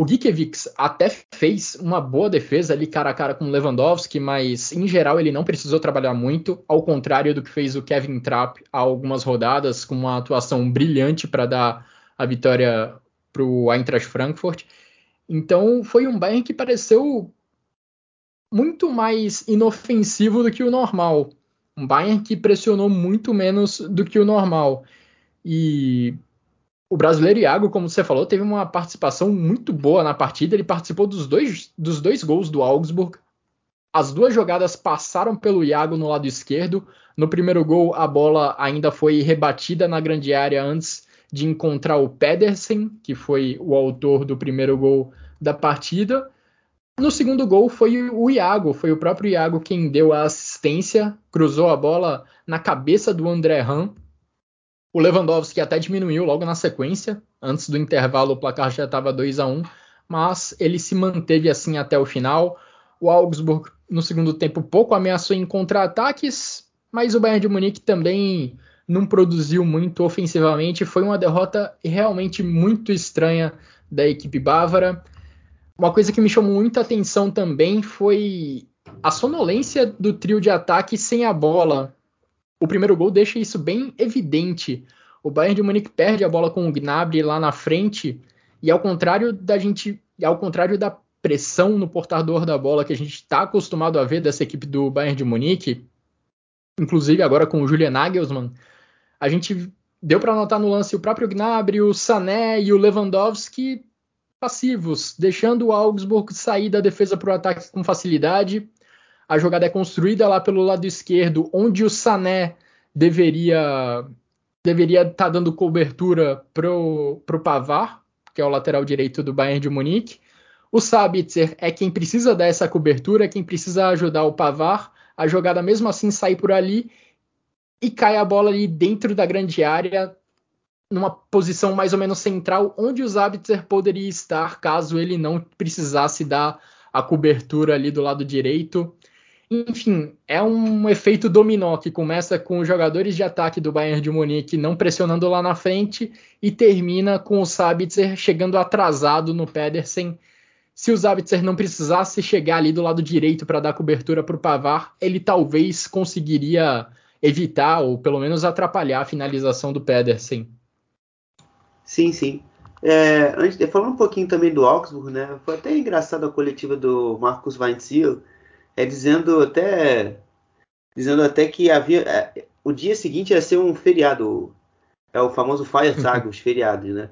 O Gikiewicz até fez uma boa defesa ali cara a cara com o Lewandowski, mas em geral ele não precisou trabalhar muito, ao contrário do que fez o Kevin Trapp há algumas rodadas, com uma atuação brilhante para dar a vitória para o Eintracht Frankfurt. Então foi um Bayern que pareceu muito mais inofensivo do que o normal. Um Bayern que pressionou muito menos do que o normal. E o brasileiro Iago, como você falou, teve uma participação muito boa na partida. Ele participou dos dois, dos dois gols do Augsburg. As duas jogadas passaram pelo Iago no lado esquerdo. No primeiro gol, a bola ainda foi rebatida na grande área antes de encontrar o Pedersen, que foi o autor do primeiro gol da partida. No segundo gol foi o Iago, foi o próprio Iago quem deu a assistência, cruzou a bola na cabeça do André Ram, o Lewandowski até diminuiu logo na sequência. Antes do intervalo, o placar já estava 2 a 1 mas ele se manteve assim até o final. O Augsburg, no segundo tempo, pouco ameaçou em contra-ataques, mas o Bayern de Munique também não produziu muito ofensivamente. Foi uma derrota realmente muito estranha da equipe bávara. Uma coisa que me chamou muita atenção também foi a sonolência do trio de ataque sem a bola o primeiro gol deixa isso bem evidente. O Bayern de Munique perde a bola com o Gnabry lá na frente e ao contrário da gente, ao contrário da pressão no portador da bola que a gente está acostumado a ver dessa equipe do Bayern de Munique, inclusive agora com o Julian Nagelsmann, a gente deu para notar no lance o próprio Gnabry, o Sané e o Lewandowski passivos, deixando o Augsburg sair da defesa para o ataque com facilidade a jogada é construída lá pelo lado esquerdo, onde o Sané deveria deveria estar tá dando cobertura pro, pro Pavar, que é o lateral direito do Bayern de Munique. O Sabitzer é quem precisa dar essa cobertura, é quem precisa ajudar o Pavar. A jogada mesmo assim sai por ali e cai a bola ali dentro da grande área, numa posição mais ou menos central, onde o Sabitzer poderia estar caso ele não precisasse dar a cobertura ali do lado direito. Enfim, é um efeito dominó que começa com os jogadores de ataque do Bayern de Munique não pressionando lá na frente e termina com o Sabitzer chegando atrasado no Pedersen. Se o Sabitzer não precisasse chegar ali do lado direito para dar cobertura para o Pavar, ele talvez conseguiria evitar ou pelo menos atrapalhar a finalização do Pedersen. Sim, sim. É, antes, falando um pouquinho também do Augsburg, né? Foi até engraçado a coletiva do Marcos Weinziel, é dizendo até dizendo até que havia é, o dia seguinte ia ser um feriado, é o famoso Feiertag, os feriados, né?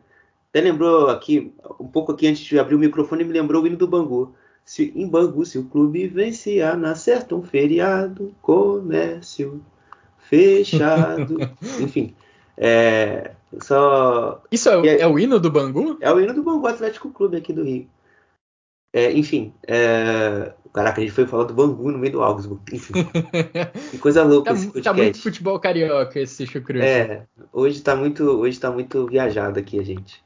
Até lembrou aqui um pouco aqui antes de abrir o microfone me lembrou o hino do Bangu. Se, em Bangu, se o clube vencia na certa um feriado, comércio fechado, enfim. É, só. Isso é, é, o hino do Bangu? É o hino do Bangu Atlético Clube aqui do Rio. É, enfim, é, Caraca, a gente foi falar do Bangu no meio do Augsburg. Enfim. que coisa louca tá, esse podcast. Tá muito futebol carioca esse chucrute. É, hoje tá muito, hoje tá muito viajado aqui a gente.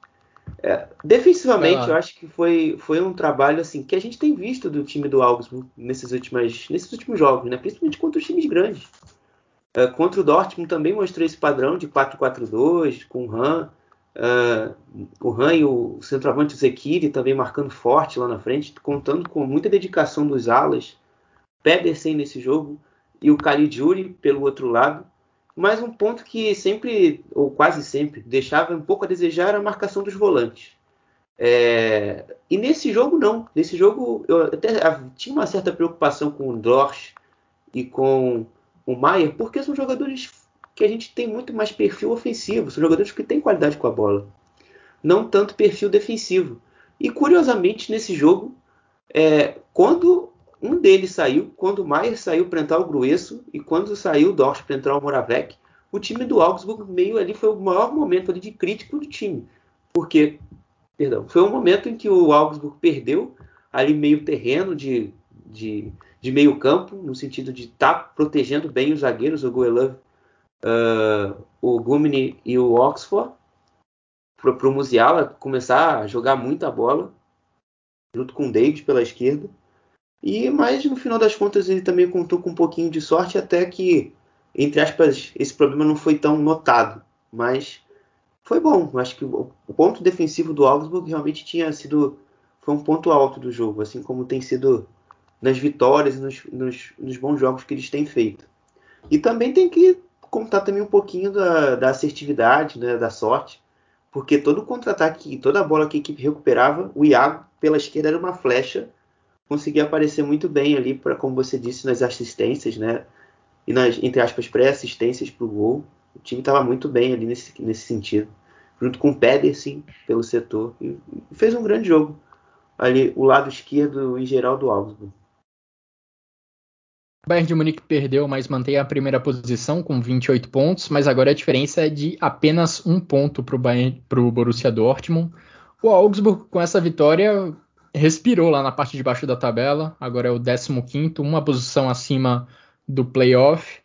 É, defensivamente, eu acho que foi, foi um trabalho assim que a gente tem visto do time do Augsburg nesses, últimas, nesses últimos jogos, né? principalmente contra os times grandes. É, contra o Dortmund também mostrou esse padrão de 4-4-2, com o Han. Uh, o Han e o centroavante Zekiri também marcando forte lá na frente, contando com muita dedicação dos alas. Pedersen nesse jogo e o Caligiuri pelo outro lado. Mas um ponto que sempre, ou quase sempre, deixava um pouco a desejar era a marcação dos volantes. É... E nesse jogo, não. Nesse jogo, eu até tinha uma certa preocupação com o Dorsch e com o Maier, porque são jogadores que a gente tem muito mais perfil ofensivo, são jogadores que têm qualidade com a bola, não tanto perfil defensivo. E curiosamente, nesse jogo, é, quando um deles saiu, quando o Maier saiu para entrar o Grueso e quando saiu o Dorsch para entrar o Moravec, o time do Augsburg meio ali foi o maior momento ali de crítico do time. Porque, perdão, foi um momento em que o Augsburg perdeu ali meio terreno de, de, de meio campo, no sentido de estar tá protegendo bem os zagueiros, o Goelov, uh, o Gumini e o Oxford, para o Musiala começar a jogar muita bola, junto com o David pela esquerda. E mas no final das contas ele também contou com um pouquinho de sorte até que, entre aspas, esse problema não foi tão notado. Mas foi bom. Acho que o ponto defensivo do Augsburg realmente tinha sido foi um ponto alto do jogo, assim como tem sido nas vitórias e nos, nos, nos bons jogos que eles têm feito. E também tem que contar também um pouquinho da, da assertividade, né, da sorte, porque todo contra-ataque, toda bola que a equipe recuperava, o Iago pela esquerda era uma flecha conseguia aparecer muito bem ali, para como você disse, nas assistências, né? E nas, entre aspas, pré-assistências para o gol. O time estava muito bem ali nesse, nesse sentido. Junto com o Pedersen pelo setor. E fez um grande jogo. Ali, o lado esquerdo em geral do Augsburg. O Bayern de Munique perdeu, mas mantém a primeira posição com 28 pontos, mas agora a diferença é de apenas um ponto para o Borussia Dortmund. O Augsburg, com essa vitória, respirou lá na parte de baixo da tabela, agora é o 15, uma posição acima do playoff.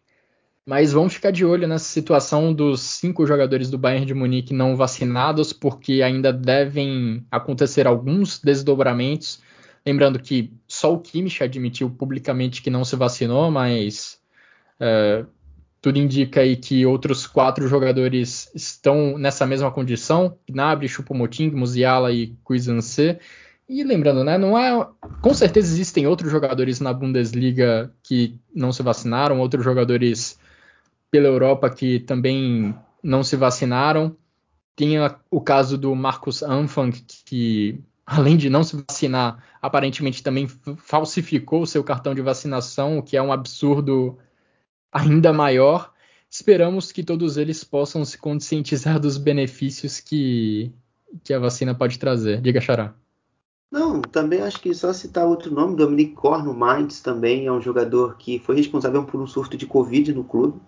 Mas vamos ficar de olho nessa situação dos cinco jogadores do Bayern de Munique não vacinados, porque ainda devem acontecer alguns desdobramentos. Lembrando que só o Kimmich admitiu publicamente que não se vacinou, mas é, tudo indica aí que outros quatro jogadores estão nessa mesma condição: Gnabry, Choupo-Moting, Musiala e Cuisince. E lembrando, né, não é, com certeza existem outros jogadores na Bundesliga que não se vacinaram, outros jogadores pela Europa que também não se vacinaram. Tinha o caso do Marcus Anfang, que além de não se vacinar, aparentemente também falsificou o seu cartão de vacinação, o que é um absurdo ainda maior. Esperamos que todos eles possam se conscientizar dos benefícios que, que a vacina pode trazer. Diga, Xará. Não, também acho que só citar outro nome, Dominic Corno Mainz também é um jogador que foi responsável por um surto de Covid no clube.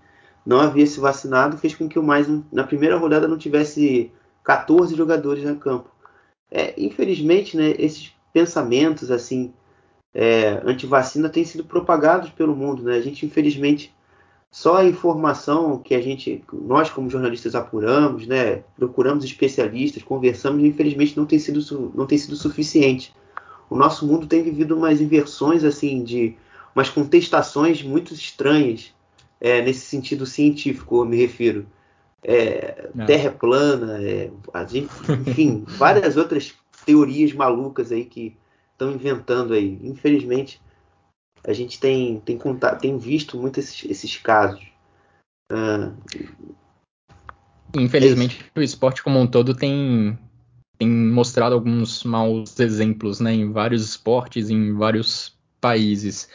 Não havia se vacinado, fez com que o Mainz na primeira rodada não tivesse 14 jogadores no campo. É, infelizmente, né, esses pensamentos assim é, anti-vacina têm sido propagados pelo mundo. Né? A gente, infelizmente, só a informação que a gente, nós como jornalistas apuramos, né, procuramos especialistas, conversamos, infelizmente não tem sido, não tem sido suficiente. O nosso mundo tem vivido umas inversões assim de umas contestações muito estranhas é, nesse sentido científico, eu me refiro. É, terra plana, é, enfim, várias outras teorias malucas aí que estão inventando aí. Infelizmente, a gente tem, tem, contato, tem visto muito esses, esses casos. Uh, Infelizmente, é o esporte como um todo tem, tem mostrado alguns maus exemplos né, em vários esportes, em vários países.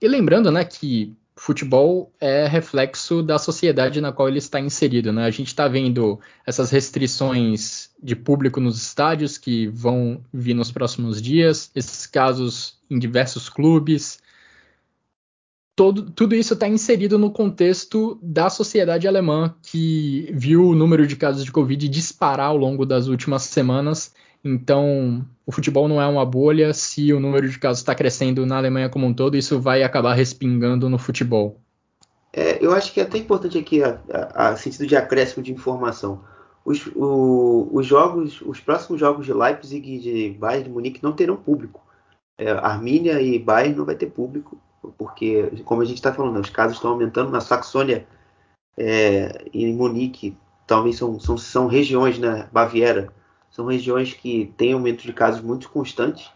E lembrando né, que futebol é reflexo da sociedade na qual ele está inserido. Né? A gente está vendo essas restrições de público nos estádios que vão vir nos próximos dias, esses casos em diversos clubes, todo, tudo isso está inserido no contexto da sociedade alemã, que viu o número de casos de Covid disparar ao longo das últimas semanas. Então, o futebol não é uma bolha. Se o número de casos está crescendo na Alemanha como um todo, isso vai acabar respingando no futebol. É, eu acho que é até importante aqui a, a, a sentido de acréscimo de informação. Os, o, os, jogos, os próximos jogos de Leipzig e de Bayern de Munique não terão público. É, Armínia e Bayern não vai ter público, porque, como a gente está falando, os casos estão aumentando na Saxônia é, e em Munique, também são, são, são regiões, né, Baviera, são regiões que têm aumento de casos muito constantes.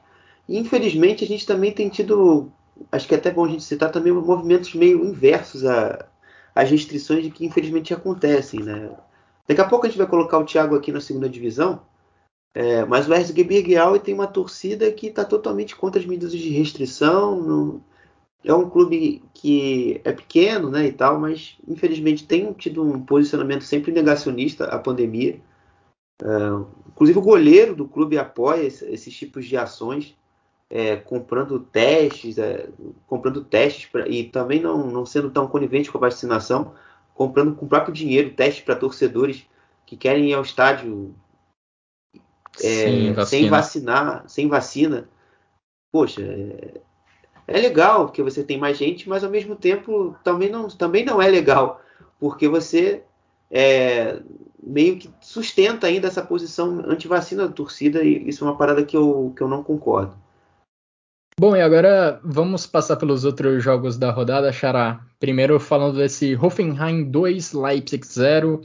E infelizmente a gente também tem tido, acho que é até bom a gente citar também movimentos meio inversos às restrições de que infelizmente acontecem, né? Daqui a pouco a gente vai colocar o Thiago aqui na segunda divisão, é, mas o RSG Aue tem uma torcida que está totalmente contra as medidas de restrição. Não, é um clube que é pequeno, né, e tal, mas infelizmente tem tido um posicionamento sempre negacionista à pandemia. Uh, inclusive o goleiro do clube apoia esse, esses tipos de ações, é, comprando testes, é, comprando testes pra, e também não, não sendo tão conivente com a vacinação, comprando com o próprio dinheiro testes para torcedores que querem ir ao estádio é, sem vacinar, sem vacina. Poxa, é, é legal porque você tem mais gente, mas ao mesmo tempo também não, também não é legal porque você é, meio que sustenta ainda essa posição anti-vacina da torcida e isso é uma parada que eu, que eu não concordo. Bom, e agora vamos passar pelos outros jogos da rodada, Xará. Primeiro falando desse Hoffenheim 2, Leipzig 0.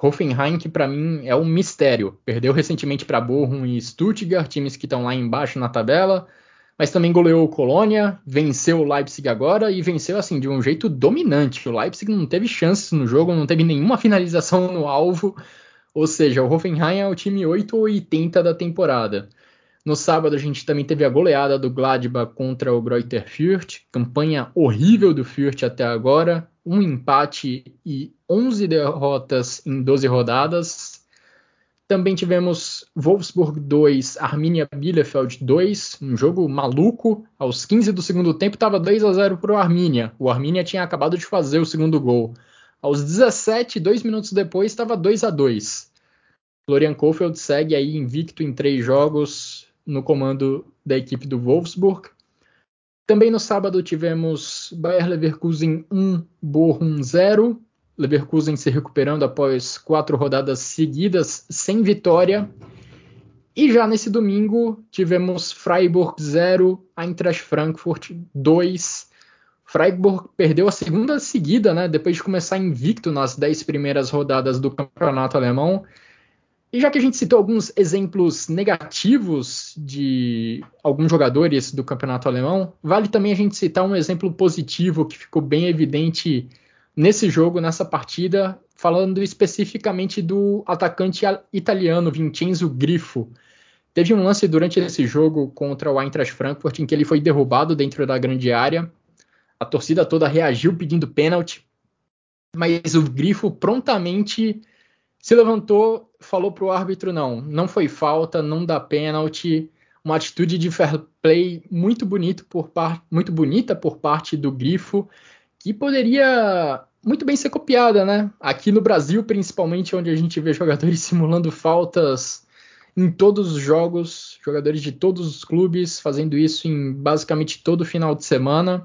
Hoffenheim, que para mim é um mistério. Perdeu recentemente para Bochum e Stuttgart, times que estão lá embaixo na tabela mas também goleou o Colônia, venceu o Leipzig agora e venceu assim de um jeito dominante. O Leipzig não teve chances no jogo, não teve nenhuma finalização no alvo, ou seja, o Hoffenheim é o time 8 ou 80 da temporada. No sábado a gente também teve a goleada do Gladbach contra o Greuther Fürth, campanha horrível do Fürth até agora, um empate e 11 derrotas em 12 rodadas, também tivemos Wolfsburg 2, Arminia Bielefeld 2, um jogo maluco. Aos 15 do segundo tempo estava 2 a 0 para o Arminia. O Arminia tinha acabado de fazer o segundo gol. Aos 17, dois minutos depois, estava 2 a 2. Florian Kohfeldt segue aí invicto em três jogos no comando da equipe do Wolfsburg. Também no sábado tivemos Bayer Leverkusen 1, Bochum 0. Leverkusen se recuperando após quatro rodadas seguidas sem vitória. E já nesse domingo tivemos Freiburg 0, Eintracht Frankfurt 2. Freiburg perdeu a segunda seguida, né, depois de começar invicto nas dez primeiras rodadas do campeonato alemão. E já que a gente citou alguns exemplos negativos de alguns jogadores do campeonato alemão, vale também a gente citar um exemplo positivo que ficou bem evidente nesse jogo, nessa partida, falando especificamente do atacante italiano Vincenzo Grifo. Teve um lance durante esse jogo contra o Eintracht Frankfurt em que ele foi derrubado dentro da grande área. A torcida toda reagiu pedindo pênalti, mas o Grifo prontamente se levantou, falou para o árbitro não, não foi falta, não dá pênalti. Uma atitude de fair play muito bonito por par, muito bonita por parte do Grifo, que poderia muito bem ser copiada, né? Aqui no Brasil, principalmente, onde a gente vê jogadores simulando faltas em todos os jogos, jogadores de todos os clubes fazendo isso em basicamente todo final de semana.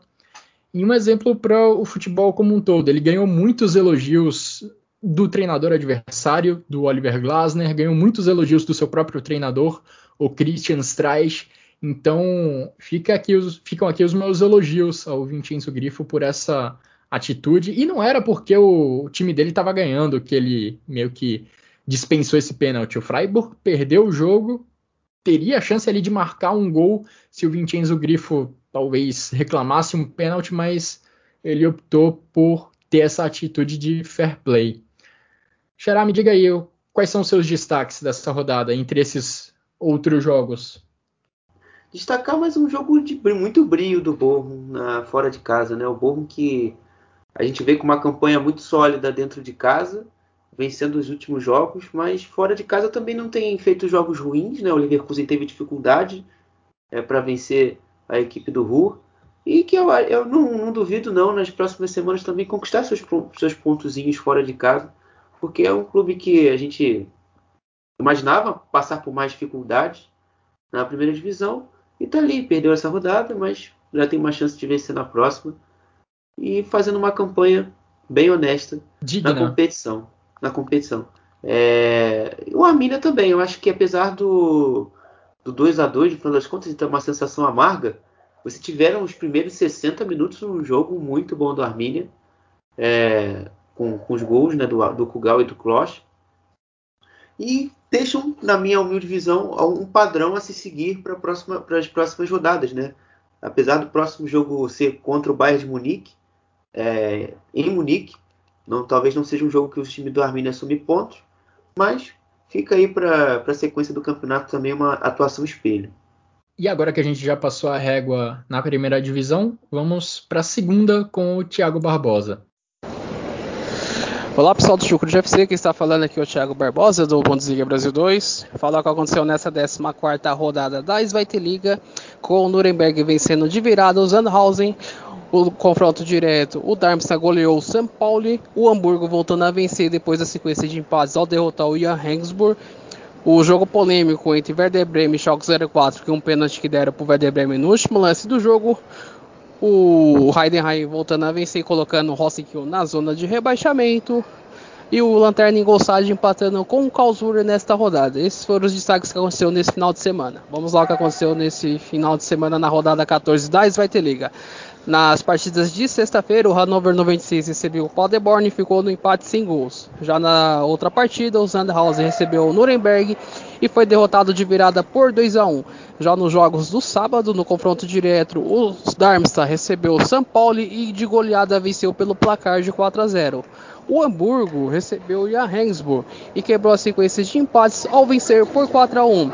E um exemplo para o futebol como um todo, ele ganhou muitos elogios do treinador adversário, do Oliver Glasner, ganhou muitos elogios do seu próprio treinador, o Christian Streich. Então, fica aqui os, ficam aqui os meus elogios ao Vincenzo Grifo por essa atitude. E não era porque o, time dele estava ganhando que ele meio que dispensou esse pênalti. O Freiburg perdeu o jogo, teria a chance ali de marcar um gol se o Vincenzo Grifo talvez reclamasse um pênalti, mas ele optou por ter essa atitude de fair play. Xará, me diga aí, quais são os seus destaques dessa rodada entre esses outros jogos? Destacar mais um jogo de muito brilho do Borrom fora de casa, né? O Borrom que a gente vê com uma campanha muito sólida dentro de casa, vencendo os últimos jogos, mas fora de casa também não tem feito jogos ruins, né? O Leverkusen teve dificuldade é, para vencer a equipe do Ruhr e que eu, eu não, não, duvido não nas próximas semanas também conquistar seus, seus pontozinhos fora de casa, porque é um clube que a gente imaginava passar por mais dificuldades na primeira divisão e tá ali, perdeu essa rodada, mas já tem uma chance de vencer na próxima e fazendo uma campanha bem honesta Digna. na competição. Na competição. É... O Arminia também, eu acho que apesar do, do 2 a 2 no final das contas, então uma sensação amarga, você tiveram os primeiros 60 minutos um jogo muito bom do Arminia, é... com, com, os gols né, do, do Kugal e do Kloss, e deixam, na minha humilde visão, um padrão a se seguir para próxima, as próximas rodadas. Né? Apesar do próximo jogo ser contra o Bayern de Munique, é, em Munique, não, talvez não seja um jogo que o time do Arminia assume pontos, mas fica aí para a sequência do campeonato também uma atuação espelho. E agora que a gente já passou a régua na primeira divisão, vamos para a segunda com o Thiago Barbosa. Olá pessoal do Chucro de FC, quem está falando aqui é o Thiago Barbosa do Bundesliga Brasil 2. Falar o que aconteceu nessa 14 rodada da Svite Liga, com o Nuremberg vencendo de virada o Sandhausen, o confronto direto, o Darmstadt goleou o São Paulo, o Hamburgo voltando a vencer depois da sequência de empates ao derrotar o Jan Regensburg. O jogo polêmico entre Werder Bremen e Schalke 04, que é um pênalti que deram para o Werder Bremen no último lance do jogo. O Heidenheim voltando a vencer colocando o Rosenkiel na zona de rebaixamento. E o Lanterna Ingolstadt empatando com o Karlsruhe nesta rodada. Esses foram os destaques que aconteceu nesse final de semana. Vamos lá o que aconteceu nesse final de semana na rodada 14 da Svite Liga. Nas partidas de sexta-feira, o Hannover 96 recebeu o Paderborn e ficou no empate sem gols. Já na outra partida, o Sandhausen recebeu o Nuremberg e foi derrotado de virada por 2 a 1. Já nos jogos do sábado, no confronto direto, o Darmstadt recebeu o São Paulo e de goleada venceu pelo placar de 4 a 0. O Hamburgo recebeu o Johannesburg e quebrou a sequência de empates ao vencer por 4 a 1.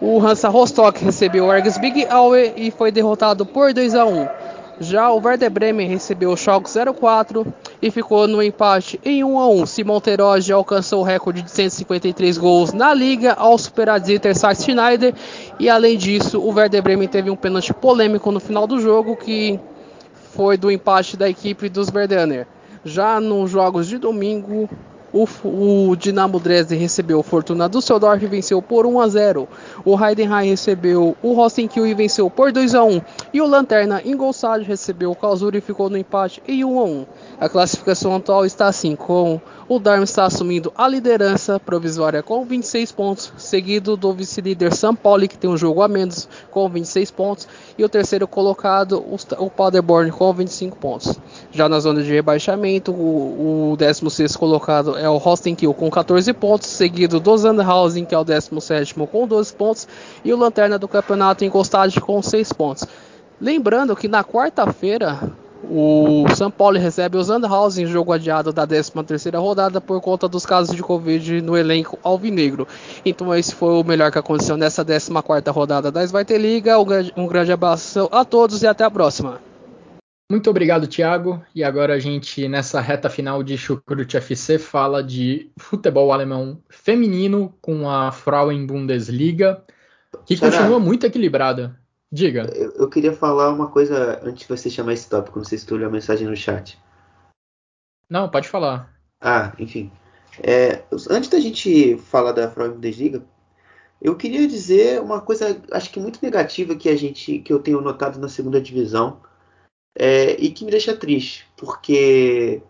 O Hansa Rostock recebeu o Ergs Big Aue e foi derrotado por 2 a 1. Já o Werder Bremen recebeu o Schalke 04 e ficou no empate em 1 a 1. Simon Teroge alcançou o recorde de 153 gols na liga ao superar Dieter Sachs-Schneider e além disso, o Werder Bremen teve um pênalti polêmico no final do jogo que foi do empate da equipe dos Verdaner. Já nos jogos de domingo, o, o Dinamo Dresden recebeu o Fortuna Düsseldorf e venceu por 1 a 0. O Heidenheim recebeu o Rosenkiel e venceu por 2 a 1. E o Lanterna Ingolstadt recebeu o Karlsruhe e ficou no empate em 1 a 1. A classificação atual está assim, com o Darmstadt assumindo a liderança provisória com 26 pontos, seguido do vice-líder São Paulo, que tem um jogo a menos, com 26 pontos, e o terceiro colocado, o Paderborn, com 25 pontos. Já na zona de rebaixamento, o, o 16 colocado é o Rostenkiel com 14 pontos, seguido do Sandhausen, que é o 17 com 12 pontos, e o Lanterna do campeonato encostado com 6 pontos. Lembrando que na quarta-feira o São Paulo recebe o Sandhausen, jogo adiado da 13ª rodada por conta dos casos de Covid no elenco alvinegro. Então esse foi o melhor que aconteceu nessa 14ª rodada da Svite Liga. Um grande abraço a todos e até a próxima. Muito obrigado, Thiago. E agora a gente, nessa reta final de Chucrut FC, fala de futebol alemão feminino com a Frauen Bundesliga, que continua muito equilibrada. Diga. Eu, eu, queria falar uma coisa antes de você chamar esse tópico. Não sei se tu olhou a mensagem no chat. Não, pode falar. Ah, enfim. É, antes da gente falar da Frauen Bundesliga, eu queria dizer uma coisa, acho que muito negativa que a gente, que eu tenho notado na segunda divisão é, e que me deixa triste, porque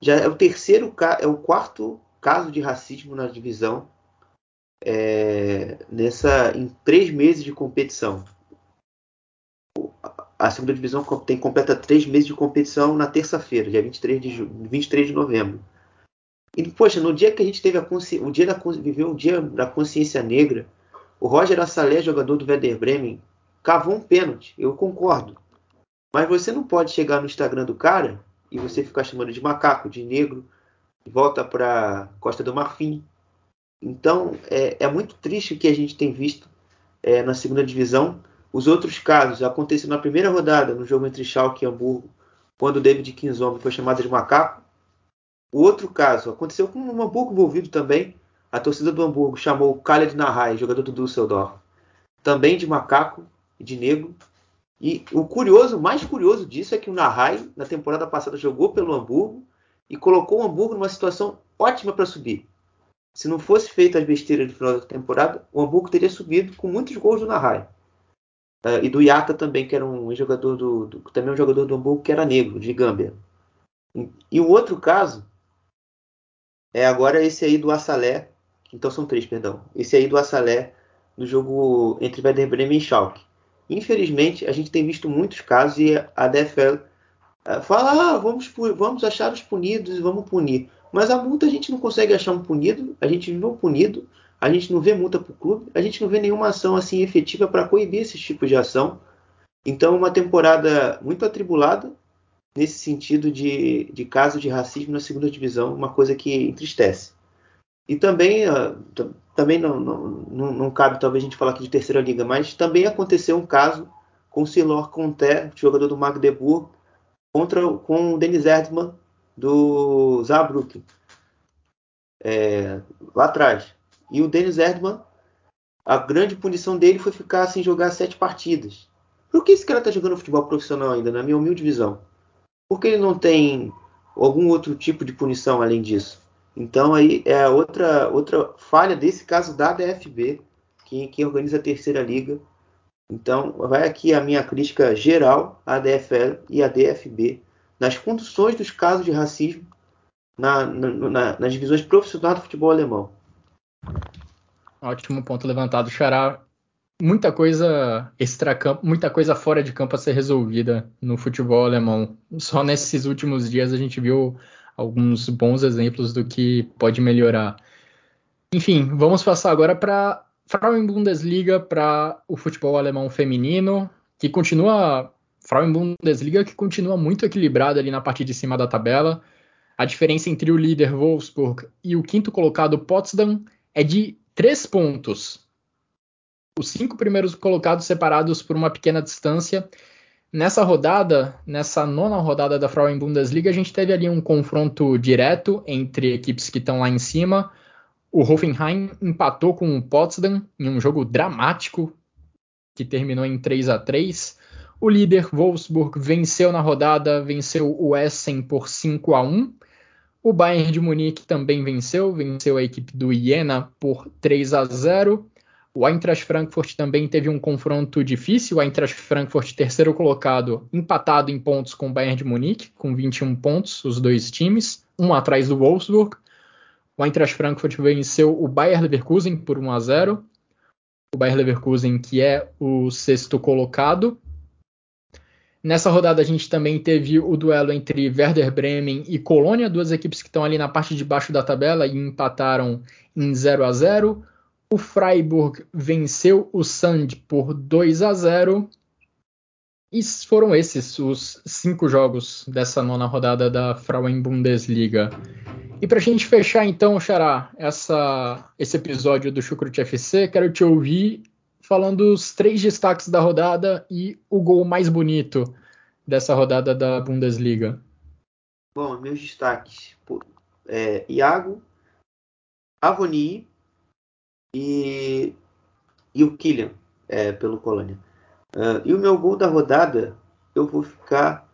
já é o terceiro, é o quarto caso de racismo na divisão é, nessa em três meses de competição a segunda divisão tem completa três meses de competição na terça-feira, dia 23 de, 23 de novembro. E, poxa, no dia que a gente teve a o dia da, viveu o dia da consciência negra, o Roger Assalé, jogador do Werder Bremen, cavou um pênalti. Eu concordo. Mas você não pode chegar no Instagram do cara e você ficar chamando de macaco, de negro, e volta para Costa do Marfim. Então, é, é, muito triste o que a gente tem visto é, na segunda divisão. Os outros casos aconteceram na primeira rodada, no jogo entre Schalke e Hamburgo, quando o David Kinzombie foi chamado de macaco. O outro caso aconteceu com o Hamburgo envolvido também. A torcida do Hamburgo chamou Khaled Nahai, jogador do Düsseldorf, também de macaco e de negro. E o curioso, mais curioso disso é que o Nahai, na temporada passada, jogou pelo Hamburgo e colocou o Hamburgo numa situação ótima para subir. se não fosse feita as besteiras do final da temporada, o Hamburgo teria subido com muitos gols do Nahai. Uh, e do Yaka também, que era um jogador do, do, também um jogador do Hamburgo que era negro, de Gâmbia. E, e, o outro caso é agora esse aí do Assalé, então são três, perdão. Esse aí do Assalé no jogo entre Werder Bremen e Schalke. Infelizmente, a gente tem visto muitos casos e a DFL eh, fala, ah, vamos, vamos achar os punidos e vamos punir. Mas a multa a gente não consegue achar um punido, a gente não punido, a gente não vê multa para o clube, a gente não vê nenhuma ação assim efetiva para coibir esses tipos de ação. Então, uma temporada muito atribulada nesse sentido de, de caso de racismo na segunda divisão, uma coisa que entristece. E também, uh, também não, não, não, cabe talvez a gente falar aqui de terceira liga, mas também aconteceu um caso com o Silor Conté, jogador do Magdeburg, contra com o Denis Erdmann do Saarbrücken, é, lá atrás. E o Dennis Erdmann, a grande punição dele foi ficar sem jogar sete partidas. Por que esse cara está jogando futebol profissional ainda, na minha humilde visão? Porque ele não tem algum outro tipo de punição além disso? Então aí é outra, outra falha desse caso da DFB, que, que organiza a terceira liga. Então vai aqui a minha crítica geral à DFL e à DFB nas conduções dos casos de racismo na, na, nas divisões profissionais do futebol alemão. Ótimo ponto levantado, Xará. Muita coisa extracampo, muita coisa fora de campo a ser resolvida no futebol alemão. Só nesses últimos dias a gente viu alguns bons exemplos do que pode melhorar. Enfim, vamos passar agora para Frauen Bundesliga, para o futebol alemão feminino, que continua Frauen Bundesliga que continua muito equilibrada ali na parte de cima da tabela. A diferença entre o líder Wolfsburg e o quinto colocado Potsdam é de três pontos. Os cinco primeiros colocados separados por uma pequena distância. Nessa rodada, nessa nona rodada da Frauen Bundesliga, a gente teve ali um confronto direto entre equipes que estão lá em cima. O Hoffenheim empatou com o Potsdam em um jogo dramático que terminou em 3 a 3 o líder Wolfsburg venceu na rodada, venceu o Essen por 5 a 1. O Bayern de Munique também venceu, venceu a equipe do Jena por 3 a 0. O Eintracht Frankfurt também teve um confronto difícil. O Eintracht Frankfurt, terceiro colocado, empatado em pontos com o Bayern de Munique, com 21 pontos, os dois times, um atrás do Wolfsburg. O Eintracht Frankfurt venceu o Bayern Leverkusen por 1 a 0. O Bayern Leverkusen, que é o sexto colocado, Nessa rodada a gente também teve o duelo entre Werder Bremen e Colônia, duas equipes que estão ali na parte de baixo da tabela e empataram em 0 a 0. O Freiburg venceu o Sand por 2 a 0. E foram esses os cinco jogos dessa nona rodada da Frauen Bundesliga. E para a gente fechar então, Xará, essa, esse episódio do Chucrute FC, quero te ouvir falando os três destaques da rodada e o gol mais bonito dessa rodada da Bundesliga. Bom, meus destaques: é, Iago, Avoni e, e o Killian é, pelo Colônia. Uh, e o meu gol da rodada, eu vou ficar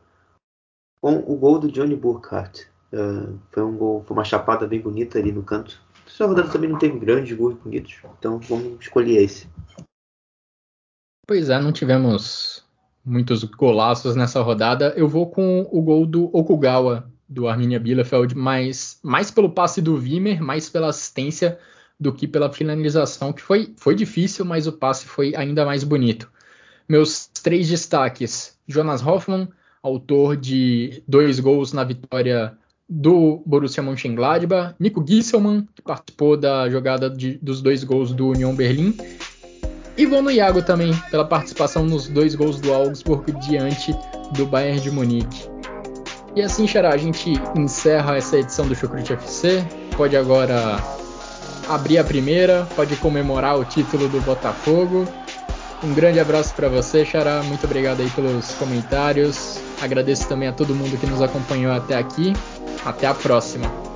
com o gol do Johnny Burkhardt. Uh, foi um gol, foi uma chapada bem bonita ali no canto. Essa rodada também não teve grandes gols bonitos, então vamos escolher esse. Pois é, não tivemos muitos golaços nessa rodada. Eu vou com o gol do Okugawa, do Arminia Bielefeld, mais, mais pelo passe do Wimmer, mais pela assistência do que pela finalização, que foi, foi difícil, mas o passe foi ainda mais bonito. Meus três destaques: Jonas Hoffmann, autor de dois gols na vitória do Borussia Mönchengladbach, Nico Gisselmann, que participou da jogada de, dos dois gols do Union Berlim, e vou no Iago também, pela participação nos dois gols do Augsburg diante do Bayern de Munique. E assim, Xará, a gente encerra essa edição do Chucrute FC. Pode agora abrir a primeira, pode comemorar o título do Botafogo. Um grande abraço para você, Xará. Muito obrigado aí pelos comentários. Agradeço também a todo mundo que nos acompanhou até aqui. Até a próxima.